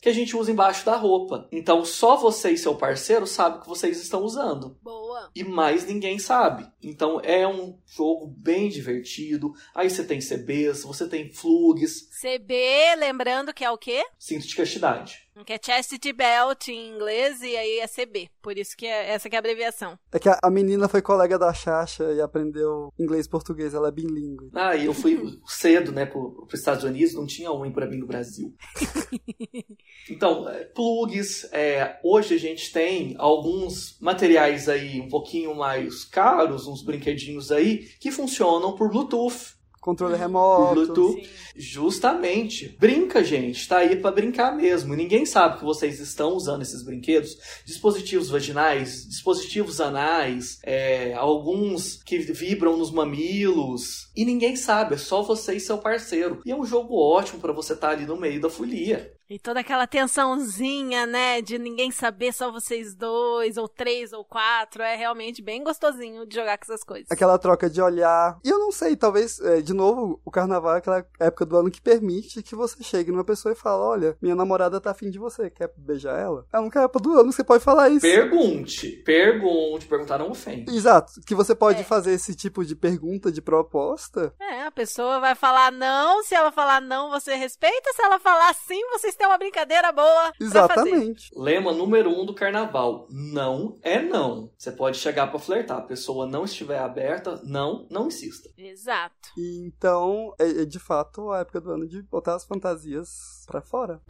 que a gente usa embaixo da roupa. Então só você e seu parceiro sabem que vocês estão usando. Boa. E mais ninguém sabe. Então é um jogo bem divertido. Aí você tem CBs, você tem flugs, CB, lembrando que é o quê? cinto de castidade. Que é Chastity Belt em inglês e aí é CB. Por isso que é, essa que é a abreviação. É que a, a menina foi colega da Xaxa e aprendeu inglês e português, ela é bilíngue. Ah, e eu fui cedo, né, pro, pros Estados Unidos, não tinha um pra mim no Brasil. Então, é, plugs, é, hoje a gente tem alguns materiais aí um pouquinho mais caros, uns brinquedinhos aí, que funcionam por Bluetooth. Controle remoto. Bluetooth. Sim. Justamente. Brinca, gente. Tá aí pra brincar mesmo. Ninguém sabe que vocês estão usando esses brinquedos. Dispositivos vaginais, dispositivos anais, é, alguns que vibram nos mamilos. E ninguém sabe. É só você e seu parceiro. E é um jogo ótimo pra você estar ali no meio da folia. E toda aquela tensãozinha, né? De ninguém saber, só vocês dois, ou três, ou quatro. É realmente bem gostosinho de jogar com essas coisas. Aquela troca de olhar. E eu não sei, talvez, é, de novo, o carnaval é aquela época do ano que permite que você chegue numa pessoa e fale: Olha, minha namorada tá afim de você, quer beijar ela? É uma época do ano que você pode falar isso. Pergunte. Pergunte. Perguntar não ofende. Exato, que você pode É. fazer esse tipo de pergunta, de proposta. É, a pessoa vai falar não. Se ela falar não, você respeita. Se ela falar sim, vocês têm uma brincadeira boa. pra fazer. Exatamente. Lema número um do carnaval: não é não. Você pode chegar pra flertar. A pessoa não estiver aberta, não, não insista. Exato. Então, é, é de fato a época do ano de botar as fantasias pra fora.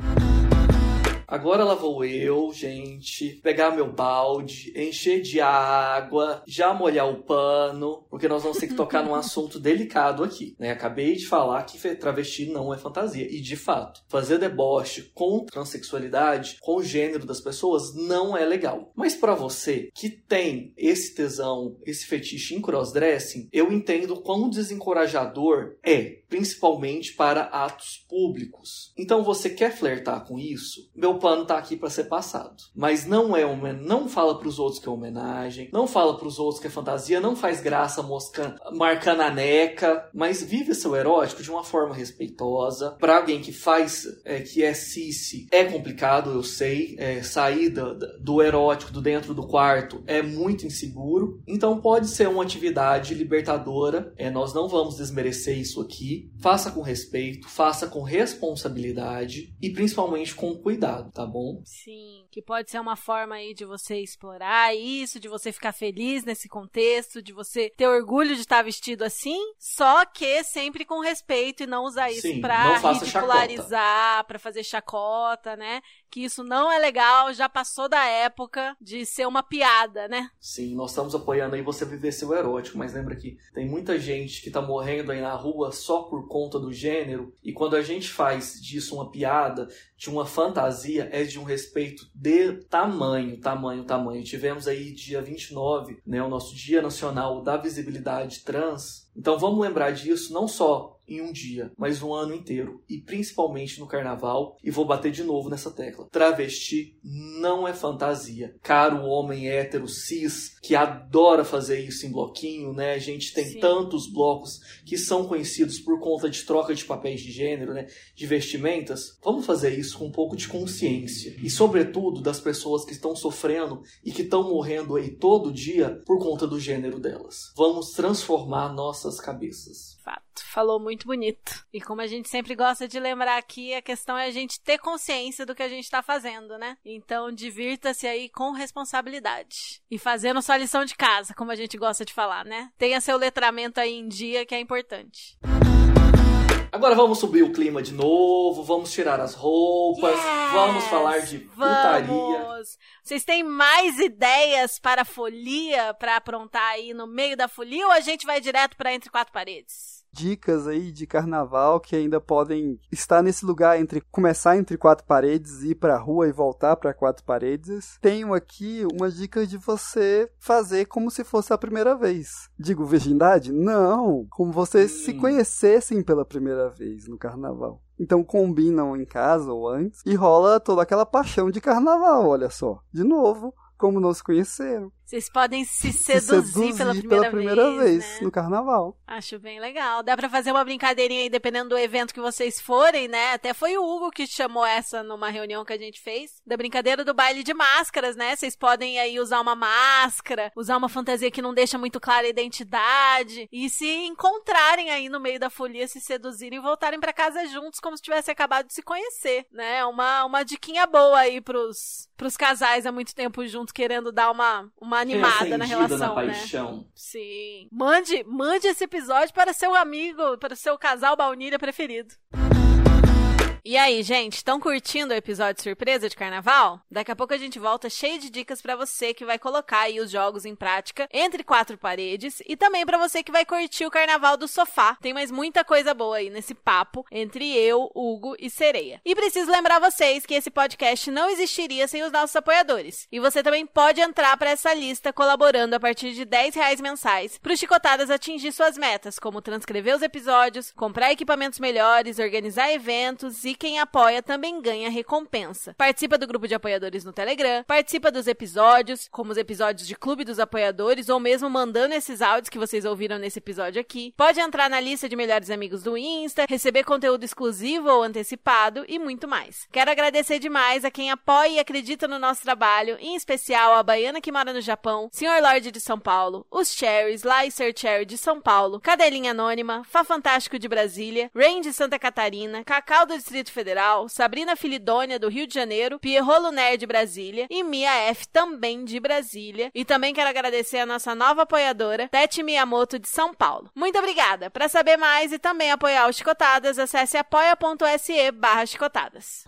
Agora lá vou eu, gente, pegar meu balde, encher de água, já molhar o pano, porque nós vamos ter que tocar num assunto delicado aqui, né? Acabei de falar que travesti não é fantasia, e de fato, fazer deboche com transexualidade, com o gênero das pessoas, não é legal. Mas pra você que tem esse tesão, esse fetiche em crossdressing, eu entendo quão desencorajador é, principalmente para atos públicos. Então você quer flertar com isso? Meu pano tá aqui para ser passado. Mas não é uma, não fala pros outros que é homenagem, não fala pros outros que é fantasia, não faz graça moscando, marcando a neca, mas vive seu erótico de uma forma respeitosa. Para alguém que faz, é, que é cis, é complicado, eu sei, é, sair do, do erótico do dentro do quarto é muito inseguro. Então pode ser uma atividade libertadora. É, nós não vamos desmerecer isso aqui. Faça com respeito, faça com responsabilidade e principalmente com cuidado, tá bom? Sim, que pode ser uma forma aí de você explorar isso, de você ficar feliz nesse contexto, de você ter orgulho de estar vestido assim, só que sempre com respeito e não usar isso Sim, pra ridicularizar, pra fazer chacota, né? Que isso não é legal, já passou da época de ser uma piada, né? Sim, nós estamos apoiando aí você viver seu erótico, mas lembra que tem muita gente que tá morrendo aí na rua só por conta do gênero, e quando a gente faz disso uma piada, de uma fantasia, é de um respeito de tamanho, tamanho, tamanho. Tivemos aí dia 29, né, o nosso Dia Nacional da Visibilidade Trans. Então vamos lembrar disso não só em um dia, mas um ano inteiro, e principalmente no carnaval, e vou bater de novo nessa tecla. Travesti não é fantasia. Caro homem hétero cis que adora fazer isso em bloquinho, né? A gente tem Sim. tantos blocos que são conhecidos por conta de troca de papéis de gênero, né? De vestimentas. Vamos fazer isso com um pouco de consciência e sobretudo das pessoas que estão sofrendo e que estão morrendo aí todo dia por conta do gênero delas. Vamos transformar nossas cabeças. Fato. Falou muito bonito. E como a gente sempre gosta de lembrar aqui, a questão é a gente ter consciência do que a gente tá fazendo, né? Então, divirta-se aí com responsabilidade. E fazendo sua lição de casa, como a gente gosta de falar, né? Tenha seu letramento aí em dia, que é importante. Agora vamos subir o clima de novo, vamos tirar as roupas, Yes! vamos falar de putaria. Vamos! Vocês têm mais ideias para folia, para aprontar aí no meio da folia, ou a gente vai direto para entre quatro paredes? Dicas aí de carnaval que ainda podem estar nesse lugar entre começar entre quatro paredes, ir pra rua e voltar para quatro paredes. Tenho aqui uma dica de você fazer como se fosse a primeira vez. Digo virgindade? Não, como vocês se Hum. conhecessem pela primeira vez no carnaval. Então combinam em casa ou antes e rola toda aquela paixão de carnaval, olha só. De novo, como não se conheceram. Vocês podem se Se seduzir, pela primeira, vez, né? no carnaval. Acho bem legal. Dá pra fazer uma brincadeirinha aí, dependendo do evento que vocês forem, né? Até foi o Hugo que chamou essa numa reunião que a gente fez. Da brincadeira do baile de máscaras, né? Vocês podem aí usar uma máscara, usar uma fantasia que não deixa muito clara a identidade. E se encontrarem aí no meio da folia, se seduzirem e voltarem pra casa juntos, como se tivessem acabado de se conhecer, né? Uma, uma diquinha boa aí pros, pros casais há muito tempo juntos, querendo dar uma, uma animada na relação, na né? paixão. Sim. Mande, mande esse episódio para seu amigo, para o seu casal baunilha preferido. E aí, gente, estão curtindo o episódio surpresa de carnaval? Daqui a pouco a gente volta cheio de dicas pra você que vai colocar aí os jogos em prática entre quatro paredes e também pra você que vai curtir o carnaval do sofá. Tem mais muita coisa boa aí nesse papo entre eu, Hugo e Sereia. E preciso lembrar vocês que esse podcast não existiria sem os nossos apoiadores. E você também pode entrar pra essa lista colaborando a partir de 10 reais mensais para os Chicotadas atingir suas metas, como transcrever os episódios, comprar equipamentos melhores, organizar eventos e quem apoia também ganha recompensa. Participa do grupo de apoiadores no Telegram, participa dos episódios, como os episódios de Clube dos Apoiadores, ou mesmo mandando esses áudios que vocês ouviram nesse episódio aqui. Pode entrar na lista de melhores amigos do Insta, receber conteúdo exclusivo ou antecipado e muito mais. Quero agradecer demais a quem apoia e acredita no nosso trabalho, em especial a Baiana que mora no Japão, Sr. Lorde de São Paulo, os Cherries, Sir Cherry de São Paulo, Cadelinha Anônima, Fá Fantástico de Brasília, Rain de Santa Catarina, Cacau do Distrito Federal, Sabrina Filidônia do Rio de Janeiro, Pierrot Nerd de Brasília e Mia F também de Brasília. E também quero agradecer a nossa nova apoiadora, Tete Miyamoto de São Paulo. Muito obrigada! Para saber mais e também apoiar os Chicotadas, acesse apoia.se barra chicotadas.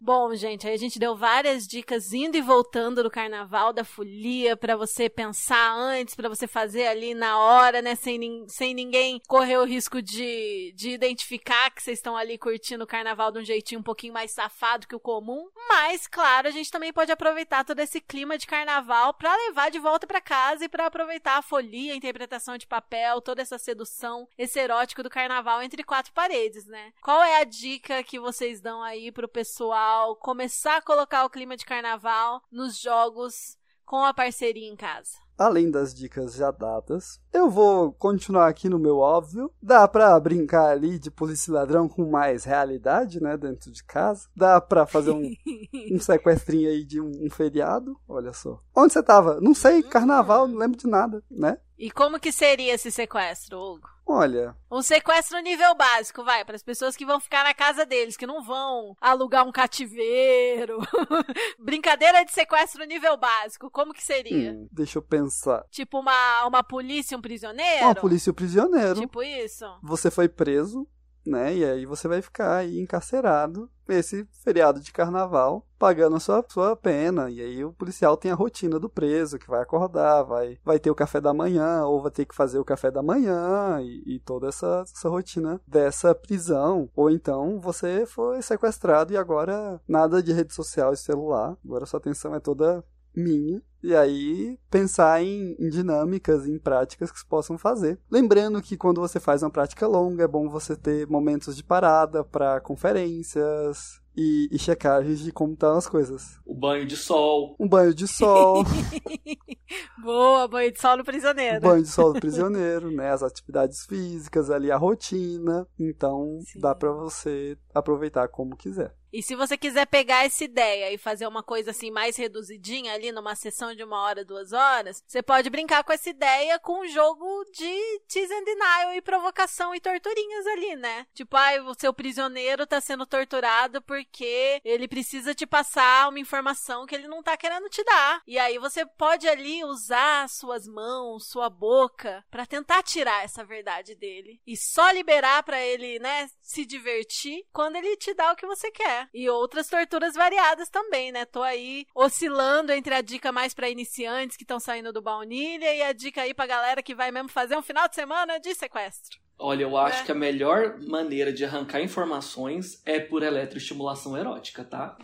Bom, gente, aí a gente deu várias dicas indo e voltando do carnaval, da folia, pra você pensar antes, pra você fazer ali na hora, né, sem, sem ninguém correr o risco de, de identificar que vocês estão ali curtindo o carnaval de um jeitinho um pouquinho mais safado que o comum. Mas, claro, a gente também pode aproveitar todo esse clima de carnaval pra levar de volta pra casa e pra aproveitar a folia, a interpretação de papel, toda essa sedução, esse erótico do carnaval entre quatro paredes, né? Qual é a dica que vocês dão aí pro pessoal começar a colocar o clima de carnaval nos jogos com a parceria em casa? Além das dicas já dadas, eu vou continuar aqui no meu óbvio. Dá pra brincar ali de polícia e ladrão com mais realidade, né, dentro de casa. Dá pra fazer um, um sequestrinho aí de um, um feriado, olha só. Onde você tava? Não sei, carnaval, não lembro de nada, né? E como que seria esse sequestro, Hugo? Olha, Um sequestro nível básico, vai, para as pessoas que vão ficar na casa deles, que não vão alugar um cativeiro. Brincadeira de sequestro nível básico, como que seria? hum, deixa eu pensar. Tipo uma, uma polícia e um prisioneiro? Uma polícia e o prisioneiro. Tipo isso? Você foi preso, né? E aí você vai ficar aí encarcerado nesse feriado de carnaval, pagando a sua, sua pena. E aí o policial tem a rotina do preso, que vai acordar, vai, vai ter o café da manhã, ou vai ter que fazer o café da manhã, e, e toda essa, essa rotina dessa prisão. Ou então você foi sequestrado e agora nada de rede social e celular. Agora sua atenção é toda minha. E aí, pensar em, em dinâmicas, em práticas que se possam fazer. Lembrando que quando você faz uma prática longa, é bom você ter momentos de parada para conferências e, e checagens de como estão as coisas. O banho de sol. Um banho de sol, Boa, banho de sol no prisioneiro. banho de sol do prisioneiro, né? As atividades físicas ali, a rotina. Então, Sim. dá para você aproveitar como quiser. E se você quiser pegar essa ideia e fazer uma coisa assim mais reduzidinha ali numa sessão de uma hora, duas horas, você pode brincar com essa ideia com um jogo de tease and denial e provocação e torturinhas ali, né? Tipo, ai, o seu prisioneiro tá sendo torturado porque ele precisa te passar uma informação que ele não tá querendo te dar. E aí você pode ali usar suas mãos, sua boca, pra tentar tirar essa verdade dele. E só liberar pra ele, né, se divertir quando ele te dá o que você quer. E outras torturas variadas também, né? Tô aí oscilando entre a dica mais pra iniciantes que estão saindo do baunilha e a dica aí pra galera que vai mesmo fazer um final de semana de sequestro. Olha, eu acho É. que a melhor maneira de arrancar informações é por eletroestimulação erótica, tá?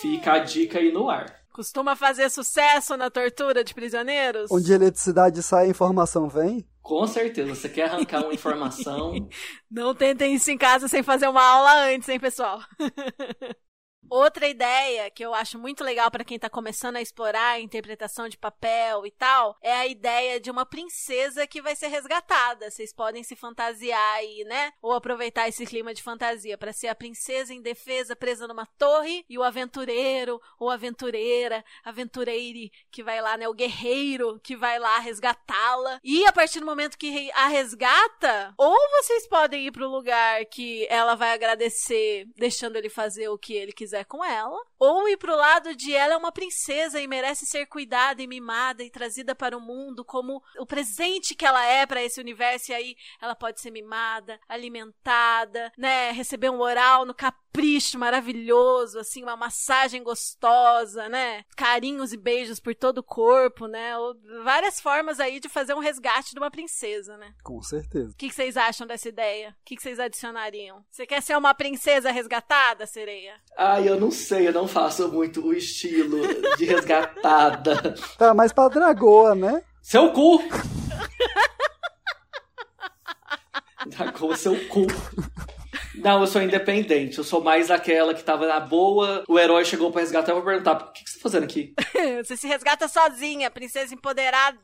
Fica a dica aí no ar. Costuma fazer sucesso na tortura de prisioneiros? Onde a eletricidade sai, a informação vem. Com certeza, você quer arrancar uma informação. Não tentem isso em casa sem fazer uma aula antes, hein, pessoal? Outra ideia que eu acho muito legal para quem tá começando a explorar a interpretação de papel e tal, é a ideia de uma princesa que vai ser resgatada. Vocês podem se fantasiar aí, né? Ou aproveitar esse clima de fantasia para ser a princesa indefesa presa numa torre e o aventureiro ou aventureira, aventureire que vai lá, né, o guerreiro que vai lá resgatá-la. E a partir do momento que a resgata, ou vocês podem ir pro lugar que ela vai agradecer, deixando ele fazer o que ele quiser com ela, ou ir pro lado de ela é uma princesa e merece ser cuidada e mimada e trazida para o mundo como o presente que ela é para esse universo e aí ela pode ser mimada, alimentada, né, receber um oral no capricho maravilhoso, assim, uma massagem gostosa, né, carinhos e beijos por todo o corpo, né, ou várias formas aí de fazer um resgate de uma princesa, né. Com certeza. O que, vocês acham dessa ideia? O que, que vocês adicionariam? Você quer ser uma princesa resgatada, sereia? Ai, eu não sei, eu não faço muito o estilo de resgatada. Tá, mas pra dragoa, né? Seu cu! Dragoa, seu cu. Não, eu sou independente. Eu sou mais aquela que tava na boa. O herói chegou pra resgatar. Eu vou perguntar: o que, que você tá fazendo aqui? você se resgata sozinha, princesa empoderada.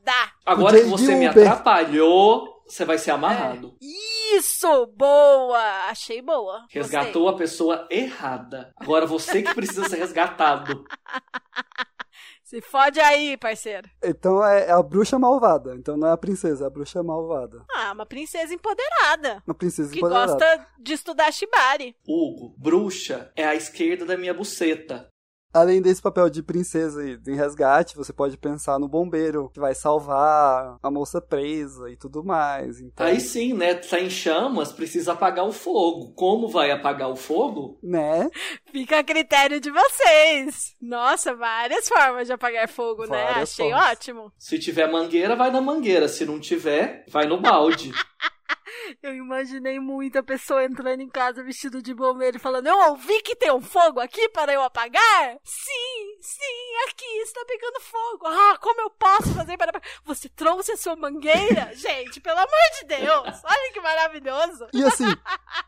Agora que você me atrapalhou, você vai ser amarrado. Isso! Boa! Achei boa. Gostei. Resgatou a pessoa errada. Agora você que precisa ser resgatado. Se fode aí, parceiro. Então é, é a bruxa malvada. Então não é a princesa, é a bruxa malvada. Ah, uma princesa empoderada. Uma princesa Que empoderada. gosta de estudar shibari. Hugo, bruxa é a esquerda da minha buceta. Além desse papel de princesa e em resgate, você pode pensar no bombeiro que vai salvar a moça presa e tudo mais. Então, Aí sim, né? Tá em chamas, precisa apagar o fogo. Como vai apagar o fogo? né? Fica a critério de vocês. Nossa, várias formas de apagar fogo, né? Várias Achei formas. ótimo. Se tiver mangueira, vai na mangueira. Se não tiver, vai no balde. Eu imaginei muita pessoa entrando em casa vestido de bombeiro e falando: Eu ouvi que tem um fogo aqui para eu apagar? Sim, sim, aqui está pegando fogo. Ah, como eu posso fazer para? Você trouxe a sua mangueira? Gente, pelo amor de Deus, olha que maravilhoso. E assim,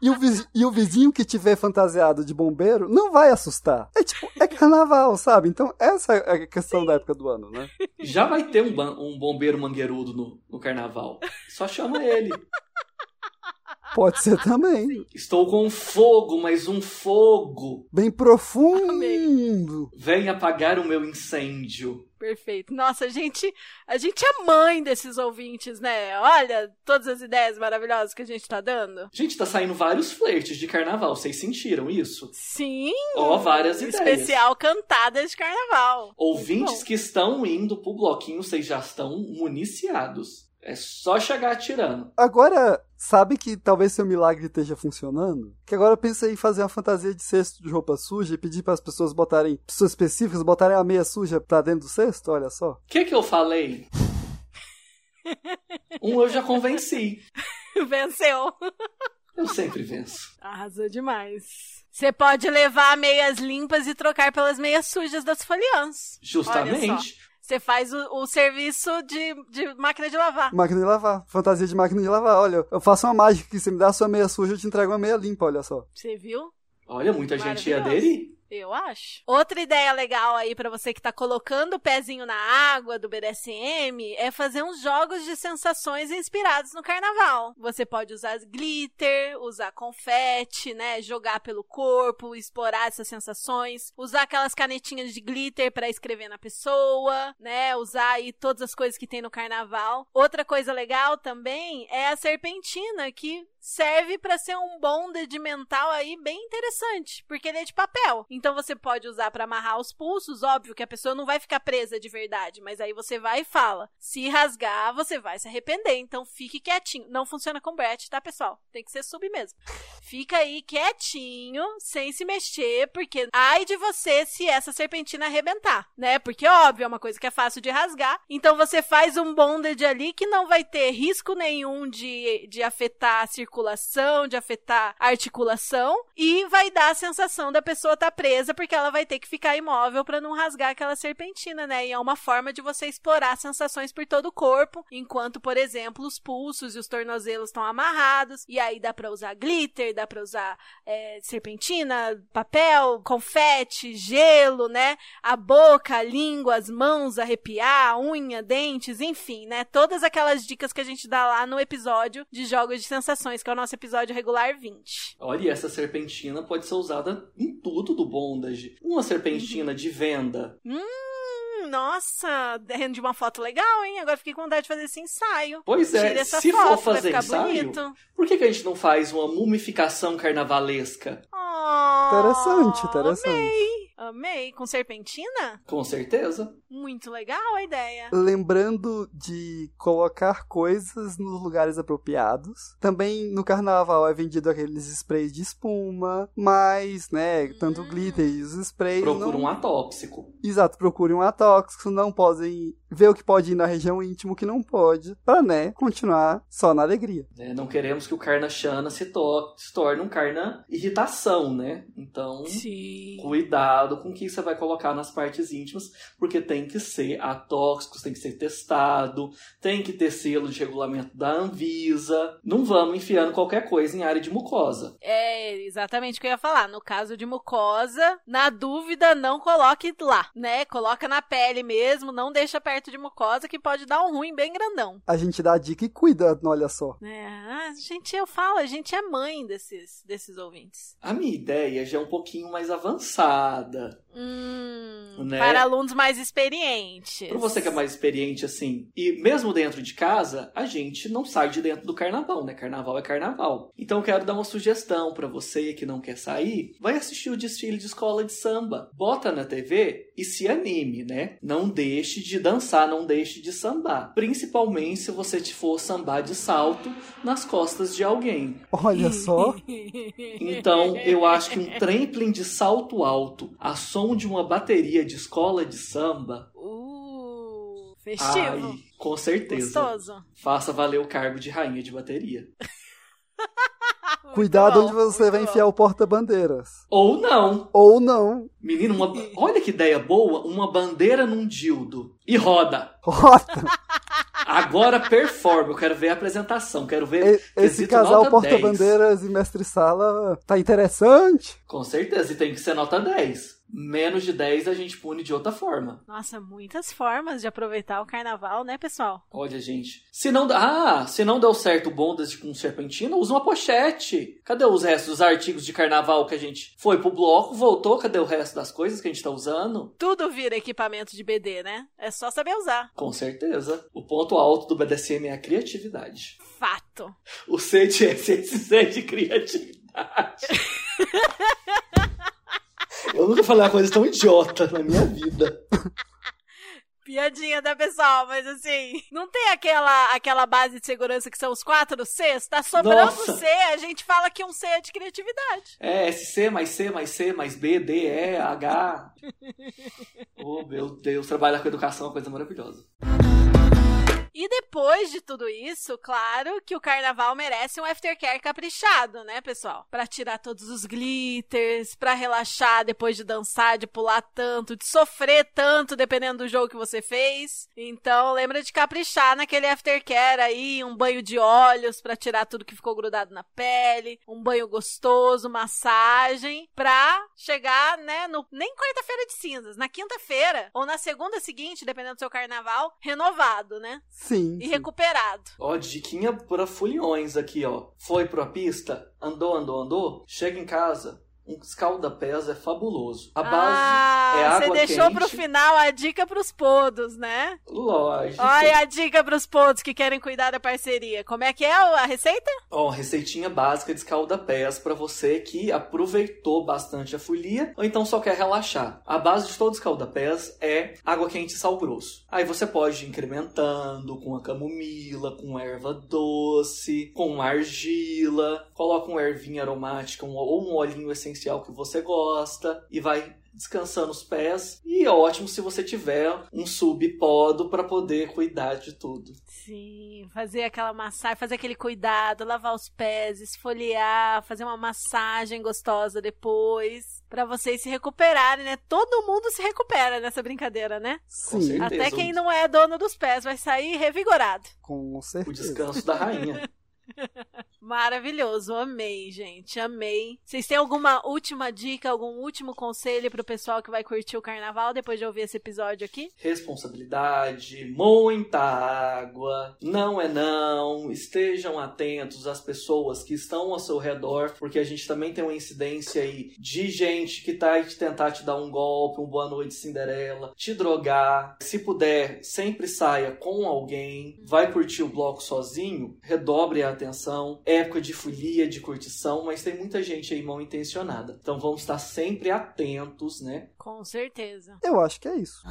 e o, vizi- e o vizinho que tiver fantasiado de bombeiro não vai assustar. É tipo, é carnaval, sabe? Então essa é a questão da época do ano, né? Já vai ter um, um bombeiro mangueirudo no, no carnaval. Só chama ele. Pode ser também. Estou com fogo, mas um fogo. Bem profundo. Vem apagar o meu incêndio. Perfeito. Nossa, a gente, a gente é mãe desses ouvintes, né? Olha todas as ideias maravilhosas que a gente tá dando. Gente, tá saindo vários flertes de carnaval. Vocês sentiram isso? Sim, Ó, várias ideias. especial cantadas de carnaval. Ouvintes que estão indo pro bloquinho, vocês já estão municiados. É só chegar atirando. Agora, sabe que talvez seu milagre esteja funcionando? Que agora eu pensei em fazer uma fantasia de cesto de roupa suja e pedir para as pessoas botarem, pessoas específicas, botarem a meia suja pra dentro do cesto, olha só. O que que eu falei? Um eu já convenci. Venceu. Eu sempre venço. Arrasou demais. Você pode levar meias limpas e trocar pelas meias sujas das foliãs. Justamente. Você faz o, o serviço de, de máquina de lavar. Máquina de lavar, fantasia de máquina de lavar. Olha, eu faço uma mágica que você me dá a sua meia suja, eu te entrego uma meia limpa, olha só. Você viu? Olha, muita gente ia aderir. Eu acho. Outra ideia legal aí pra você que tá colocando o pezinho na água do BDSM é fazer uns jogos de sensações inspirados no carnaval. Você pode usar glitter, usar confete, né, jogar pelo corpo, explorar essas sensações, usar aquelas canetinhas de glitter pra escrever na pessoa, né, usar aí todas as coisas que tem no carnaval. Outra coisa legal também é a serpentina que serve pra ser um bondage mental aí bem interessante, porque ele é de papel. Então você pode usar pra amarrar os pulsos, óbvio que a pessoa não vai ficar presa de verdade, mas aí você vai e fala. Se rasgar, você vai se arrepender, então fique quietinho. Não funciona com Brett, tá, pessoal? Tem que ser sub mesmo. Fica aí quietinho, sem se mexer, porque ai de você se essa serpentina arrebentar, né? Porque óbvio, é uma coisa que é fácil de rasgar. Então você faz um bondage ali que não vai ter risco nenhum de, de afetar a circulação, de afetar a articulação e vai dar a sensação da pessoa estar tá presa porque ela vai ter que ficar imóvel para não rasgar aquela serpentina, né? E é uma forma de você explorar sensações por todo o corpo, enquanto, por exemplo, os pulsos e os tornozelos estão amarrados. E aí dá para usar glitter, dá para usar é, serpentina, papel, confete, gelo, né? A boca, a língua, as mãos, arrepiar, unha, dentes, enfim, né? Todas aquelas dicas que a gente dá lá no episódio de jogos de sensações, que é o nosso episódio regular 20. Olha, e essa serpentina pode ser usada em tudo do bondage. Uma serpentina de venda. Hum, nossa, rende uma foto legal, hein? Agora fiquei com vontade de fazer esse ensaio. Pois é, Tira essa se foto, for fazer ensaio, bonito. por que, que a gente não faz uma mumificação carnavalesca? Oh, Interessante, interessante. Amei. Amei. Com serpentina? Com certeza. Muito legal a ideia. Lembrando de colocar coisas nos lugares apropriados. Também no carnaval é vendido aqueles sprays de espuma, mas, né, tanto o glitter e os sprays. Procura não... um atóxico. Exato, procure um atóxico, não podem ver o que pode ir na região íntima, o que não pode, pra, né, continuar só na alegria. né? Não queremos que o Carna Xana se, to- se torne um Carna irritação, né? Então, Sim. cuidado com o que você vai colocar nas partes íntimas, porque tem que ser atóxicos, tem que ser testado, tem que ter selo de regulamento da Anvisa. Não vamos enfiando qualquer coisa em área de mucosa. É exatamente o que eu ia falar. No caso de mucosa, na dúvida, não coloque lá, né? Coloca na pele mesmo, não deixa perto de mucosa, que pode dar um ruim bem grandão. A gente dá a dica e cuida, olha só. É, a gente, eu falo, a gente é mãe desses, desses ouvintes. A minha ideia já é um pouquinho mais avançada. Hum, Né? Para alunos mais experientes. Pra você que é mais experiente, assim, e mesmo dentro de casa, a gente não sai de dentro do carnaval, né? Carnaval é carnaval. Então eu quero dar uma sugestão pra você que não quer sair, vai assistir o desfile de escola de samba. Bota na TV e se anime, né? Não deixe de dançar, não deixe de sambar. Principalmente se você te for sambar de salto nas costas de alguém. Olha só. Então, eu acho que um trampling de salto alto, a som de uma bateria de escola de samba, Uh, festivo. ai, com certeza. Gostoso. Faça valer o cargo de rainha de bateria. Cuidado bom, onde você vai bom. enfiar o porta-bandeiras. Ou não. Ou não. Menino, uma... olha que ideia boa, uma bandeira num dildo. E roda. Rota. Agora performa, eu quero ver a apresentação, quero ver E- Esse casal nota 10. porta-bandeiras e mestre-sala tá interessante. Com certeza, e tem que ser nota 10. Menos de 10 a gente pune de outra forma. Nossa, muitas formas de aproveitar o carnaval, né, pessoal? Olha, gente. Se não, dá- ah, se não deu certo o bondas com serpentina, usa uma pochete. Cadê os restos dos artigos de carnaval que a gente foi pro bloco, voltou? Cadê o resto das coisas que a gente tá usando? Tudo vira equipamento de BD, né? É só saber usar. Com certeza. O ponto alto do BDSM é a criatividade. Fato. O C de SSC de criatividade. Eu nunca falei uma coisa tão idiota na minha vida. Piadinha da pessoal, mas assim, não tem aquela, aquela base de segurança que são os quatro Cs? Tá sobrando Nossa. C, a gente fala que um C é de criatividade. É SC mais C mais C mais B, D, E, H. Oh, meu Deus, trabalhar com educação é uma coisa maravilhosa. E depois de tudo isso, claro que o carnaval merece um aftercare caprichado, né, pessoal? Pra tirar todos os glitters, pra relaxar depois de dançar, de pular tanto, de sofrer tanto, dependendo do jogo que você fez. Então, lembra de caprichar naquele aftercare aí, um banho de óleos pra tirar tudo que ficou grudado na pele, um banho gostoso, massagem, pra chegar, né, no nem quarta-feira de cinzas, na quinta-feira ou na segunda seguinte, dependendo do seu carnaval, renovado, né? Sim. E sim. recuperado. Ó, diquinha pra fulhões aqui, ó. Foi pra pista, andou, andou, andou, chega em casa, um escalda-pés é fabuloso. A base ah, é água você deixou quente. pro final a dica pros podos, né? Lógico. Olha a dica pros podos que querem cuidar da parceria. Como é que é a receita? Ó, receitinha básica de escalda-pés pra você que aproveitou bastante a folia ou então só quer relaxar. A base de todo escalda-pés é água quente e sal grosso. Aí você pode ir incrementando com a camomila, com erva doce, com argila, coloca uma ervinha aromática um- ou um olhinho essencial que você gosta e vai descansando os pés. E é ótimo se você tiver um subpodo para poder cuidar de tudo. Sim, fazer aquela massagem, fazer aquele cuidado, lavar os pés, esfoliar, fazer uma massagem gostosa depois, pra vocês se recuperarem, né? Todo mundo se recupera nessa brincadeira, né? Com Sim, certeza. Até quem não é dono dos pés vai sair revigorado. com O certeza. descanso da rainha. Maravilhoso, amei, gente, amei. Vocês têm alguma última dica, algum último conselho pro pessoal que vai curtir o carnaval depois de ouvir esse episódio aqui? responsabilidade, muita água, não é não, estejam atentos às pessoas que estão ao seu redor, porque a gente também tem uma incidência aí de gente que tá aí de tentar te dar um golpe, um boa noite Cinderela, te drogar. Se puder, sempre saia com alguém, vai curtir o bloco sozinho, redobre a atenção. Época de folia, de curtição, mas tem muita gente aí mal intencionada. Então vamos estar sempre atentos, né? Com certeza. Eu acho que é isso.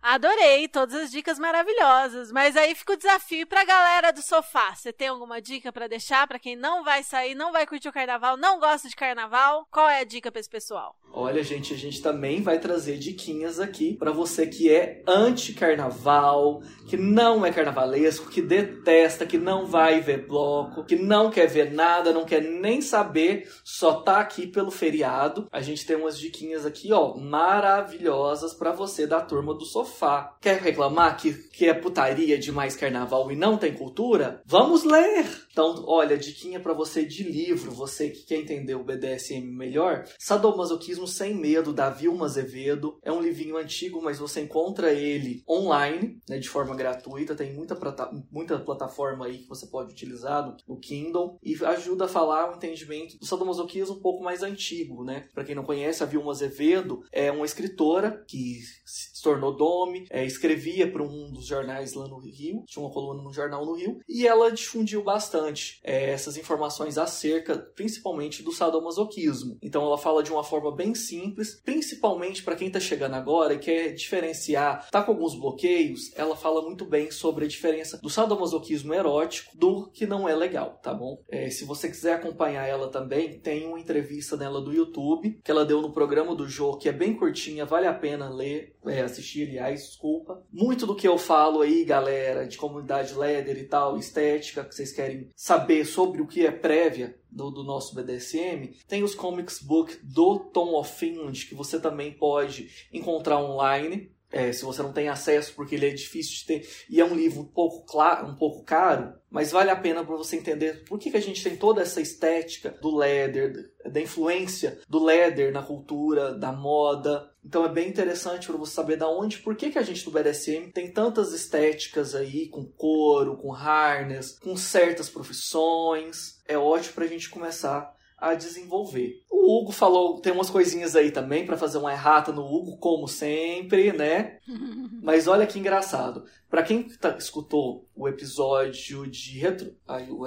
Adorei todas as dicas maravilhosas, mas aí fica o desafio pra galera do sofá. Você tem alguma dica pra deixar pra quem não vai sair, não vai curtir o carnaval, não gosta de carnaval? Qual é a dica pra esse pessoal? Olha, gente, a gente também vai trazer diquinhas aqui pra você que é anti-carnaval, que não é carnavalesco, que detesta, que não vai ver bloco, que não quer ver nada, não quer nem saber, só tá aqui pelo feriado. A gente tem umas diquinhas aqui, ó, maravilhosas pra você da turma do sofá. Quer reclamar que, que é putaria demais carnaval e não tem cultura? Vamos ler! Então, olha, diquinha pra você de livro, você que quer entender o BDSM melhor, Sadomasoquismo Sem Medo, da Vilma Azevedo. É um livrinho antigo, mas você encontra ele online, né, de forma gratuita. Tem muita, muita plataforma aí que você pode utilizar no, Kindle e ajuda a falar o entendimento do sadomasoquismo um pouco mais antigo, né? Pra quem não conhece, a Vilma Azevedo é uma escritora que se tornou dome, é, escrevia para um dos jornais lá no Rio, tinha uma coluna no jornal no Rio, e ela difundiu bastante é, essas informações acerca, principalmente, do sadomasoquismo. Então ela fala de uma forma bem simples, principalmente para quem tá chegando agora e quer diferenciar, tá com alguns bloqueios, ela fala muito bem sobre a diferença do sadomasoquismo erótico do que não é legal, tá bom? É, se você quiser acompanhar ela também, tem uma entrevista dela do YouTube que ela deu no programa do Jô, que é bem curtinha, vale a pena ler, é, assistir, aliás, desculpa. Muito do que eu falo aí, galera, de comunidade leather e tal, estética, que vocês querem saber sobre o que é prévia do, do nosso BDSM, tem os comics book do Tom of Finland, que você também pode encontrar online. É, se você não tem acesso, porque ele é difícil de ter, e é um livro um pouco, claro, um pouco caro, mas vale a pena para você entender por que, que a gente tem toda essa estética do leather, da influência do leather na cultura, da moda. Então é bem interessante para você saber da onde, por que, que a gente do BDSM tem tantas estéticas aí, com couro, com harness, com certas profissões. É ótimo para a gente começar a desenvolver. O Hugo falou, tem umas coisinhas aí também para fazer uma errata no Hugo, como sempre, né? Mas olha que engraçado. Para quem tá- escutou o episódio de, retro,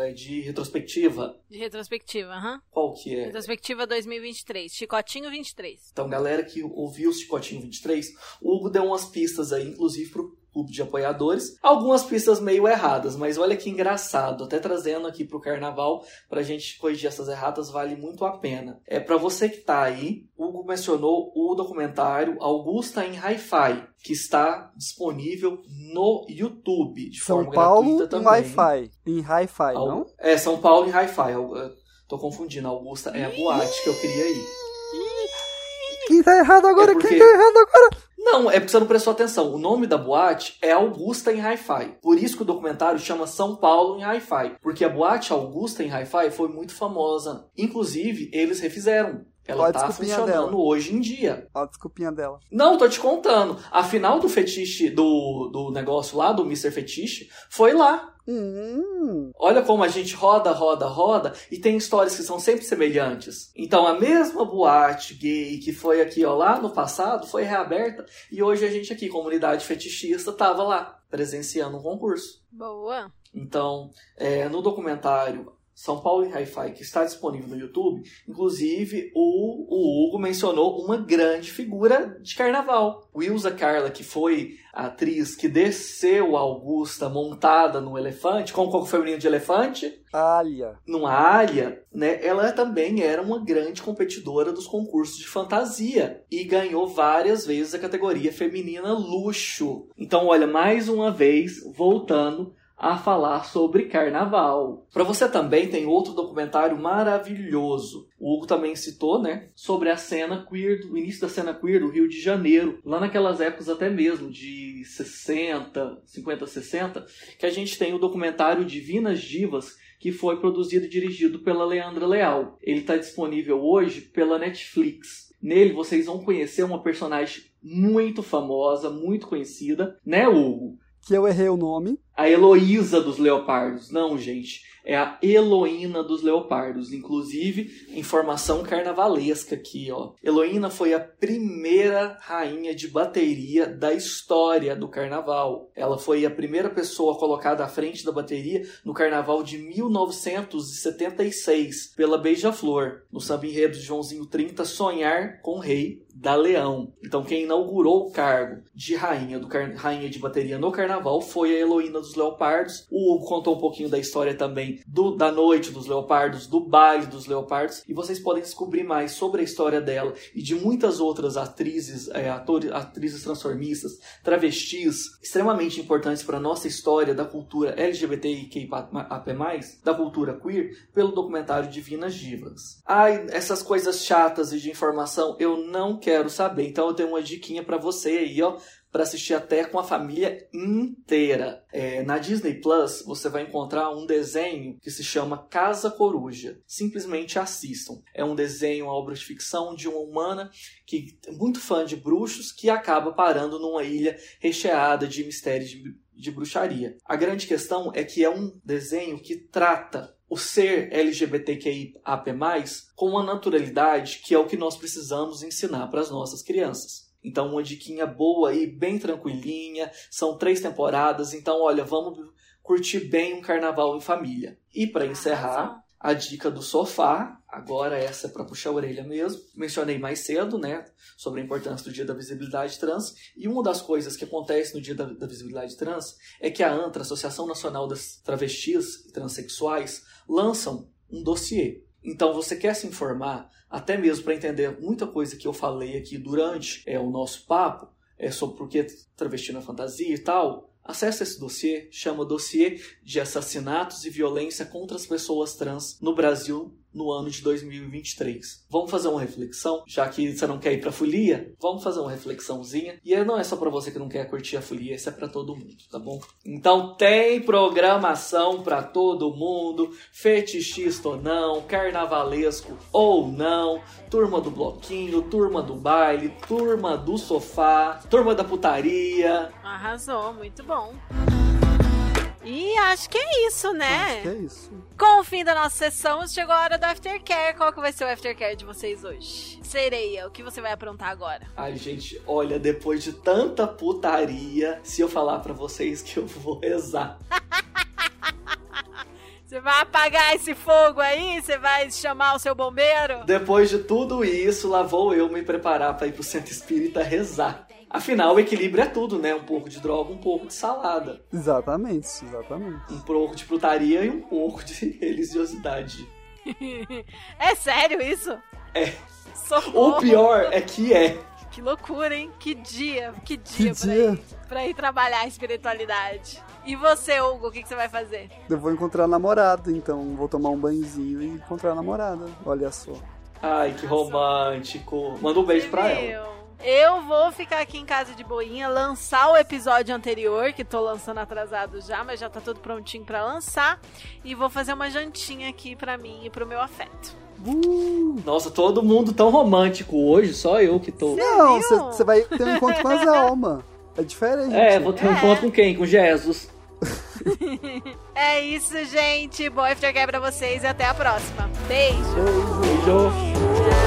é de retrospectiva, De retrospectiva, aham. qual que é? Retrospectiva 2023. Chicotinho 23. Então, galera que ouviu o Chicotinho 23, o Hugo deu umas pistas aí, inclusive pro clube de apoiadores. Algumas pistas meio erradas, mas olha que engraçado. Até trazendo aqui pro carnaval, pra gente corrigir essas erratas, vale muito a pena. É para você que tá aí, o Hugo mencionou o documentário Augusta em Hi-Fi, que está disponível no YouTube, de São forma Paulo gratuita em também. Wi-Fi. Em Hi-Fi, Al- não? É, São Paulo em Hi-Fi. Eu, eu tô confundindo. Augusta é a boate que eu queria ir. Quem tá errado agora? É porque- Quem tá errado agora? Não, é porque você não prestou atenção. O nome da boate é Augusta em Hi-Fi. Por isso que o documentário chama São Paulo em Hi-Fi. Porque a boate Augusta em Hi-Fi foi muito famosa. Inclusive, eles refizeram. Ela Olha a tá funcionando dela. hoje em dia. Ó, a desculpinha dela. Não, tô te contando. A final do fetiche, do, do negócio lá, do Mr. Fetiche, foi lá. Hum, Olha como a gente roda, roda, roda e tem histórias que são sempre semelhantes. Então a mesma boate gay que foi aqui ó, lá no passado foi reaberta e hoje a gente aqui, comunidade fetichista, tava lá presenciando um concurso. Boa. Então, é, no documentário São Paulo em Hi-Fi, que está disponível no YouTube, inclusive o, o Hugo mencionou uma grande figura de carnaval. Wilza Carla, que foi a atriz que desceu a Augusta montada no elefante, com o coco feminino de elefante, alha. numa área, né? Ela também era uma grande competidora dos concursos de fantasia e ganhou várias vezes a categoria feminina luxo. Então, olha, mais uma vez voltando a falar sobre carnaval. Para você também tem outro documentário maravilhoso. O Hugo também citou, né, sobre a cena queer, do início da cena queer do Rio de Janeiro, lá naquelas épocas até mesmo de 60, 50, 60, que a gente tem o documentário Divinas Divas, que foi produzido e dirigido pela Leandra Leal. Ele está disponível hoje pela Netflix. Nele vocês vão conhecer uma personagem muito famosa, muito conhecida, né, Hugo? Que eu errei o nome. A Heloísa dos Leopardos. Não, gente. É a Heloína dos Leopardos. Inclusive, informação carnavalesca aqui, ó. Heloína foi a primeira rainha de bateria da história do carnaval. Ela foi a primeira pessoa colocada à frente da bateria no carnaval de 1976, pela Beija-Flor, no samba enredo de Joãozinho 30, Sonhar com Rei da Leão. Então, quem inaugurou o cargo de rainha, do rainha de bateria no carnaval foi a Heloína dos Leopardos. O Hugo contou um pouquinho da história também do, da noite dos Leopardos, do baile dos Leopardos, e vocês podem descobrir mais sobre a história dela e de muitas outras atrizes, é, atores, atrizes transformistas, travestis, extremamente importantes para a nossa história da cultura LGBTIQAP+, da cultura queer, pelo documentário Divinas Divas. Ai, essas coisas chatas e de informação eu não quero saber, então eu tenho uma diquinha para você aí, ó, para assistir até com a família inteira. É, na Disney Plus você vai encontrar um desenho que se chama Casa Coruja. Simplesmente assistam. É um desenho, uma obra de ficção de uma humana que é muito fã de bruxos que acaba parando numa ilha recheada de mistérios de, de bruxaria. A grande questão é que é um desenho que trata o ser LGBTQIAP+, com uma naturalidade que é o que nós precisamos ensinar para as nossas crianças. Então, uma diquinha boa aí, bem tranquilinha. São três temporadas, então, olha, vamos curtir bem um carnaval em família. E para encerrar, a dica do sofá. Agora essa é para puxar a orelha mesmo. Mencionei mais cedo, né, sobre a importância do Dia da Visibilidade Trans. E uma das coisas que acontece no Dia da, da Visibilidade Trans é que a ANTRA, Associação Nacional das Travestis e Transsexuais, lançam um dossiê. Então, você quer se informar, até mesmo para entender muita coisa que eu falei aqui durante é, o nosso papo, é, sobre por que travesti na fantasia e tal, acesse esse dossiê, chama Dossiê de Assassinatos e Violência contra as Pessoas Trans no Brasil no ano de 2023. Vamos fazer uma reflexão, já que você não quer ir pra folia, vamos fazer uma reflexãozinha. E não é só para você que não quer curtir a folia, isso é para todo mundo, tá bom? Então tem programação para todo mundo, fetichista ou não, carnavalesco ou não, turma do bloquinho, turma do baile, turma do sofá, turma da putaria. Arrasou, muito bom. E acho que é isso, né? Acho que é isso. Com o fim da nossa sessão, chegou a hora do aftercare. Qual que vai ser o aftercare de vocês hoje? Sereia, o que você vai aprontar agora? Ai, gente, olha, depois de tanta putaria, se eu falar para vocês que eu vou rezar. Você vai apagar esse fogo aí? Você vai chamar o seu bombeiro? Depois de tudo isso, lá vou eu me preparar para ir pro centro espírita rezar. Afinal, o equilíbrio é tudo, né? Um pouco de droga, um pouco de salada. Exatamente, exatamente. Um pouco de putaria e um pouco de religiosidade. é sério isso? É. Socorro. O pior é que é. que loucura, hein? Que dia, que dia, Que pra, dia. Ir, pra ir trabalhar a espiritualidade. E você, Hugo, o que, que você vai fazer? Eu vou encontrar namorado, então vou tomar um banhozinho e encontrar a namorada. Olha só. Ai, que romântico. Manda um beijo pra ela. Eu vou ficar aqui em casa de boinha, lançar o episódio anterior, que tô lançando atrasado já, mas já tá tudo prontinho pra lançar. E vou fazer uma jantinha aqui pra mim e pro meu afeto. Nossa, todo mundo tão romântico hoje, só eu que tô. Não, você vai ter um encontro com as almas. É diferente. É, vou ter um É. encontro com quem? Com Jesus. É isso, gente. Bom aftercare pra vocês e até a próxima. Beijo! Beijo. Beijo.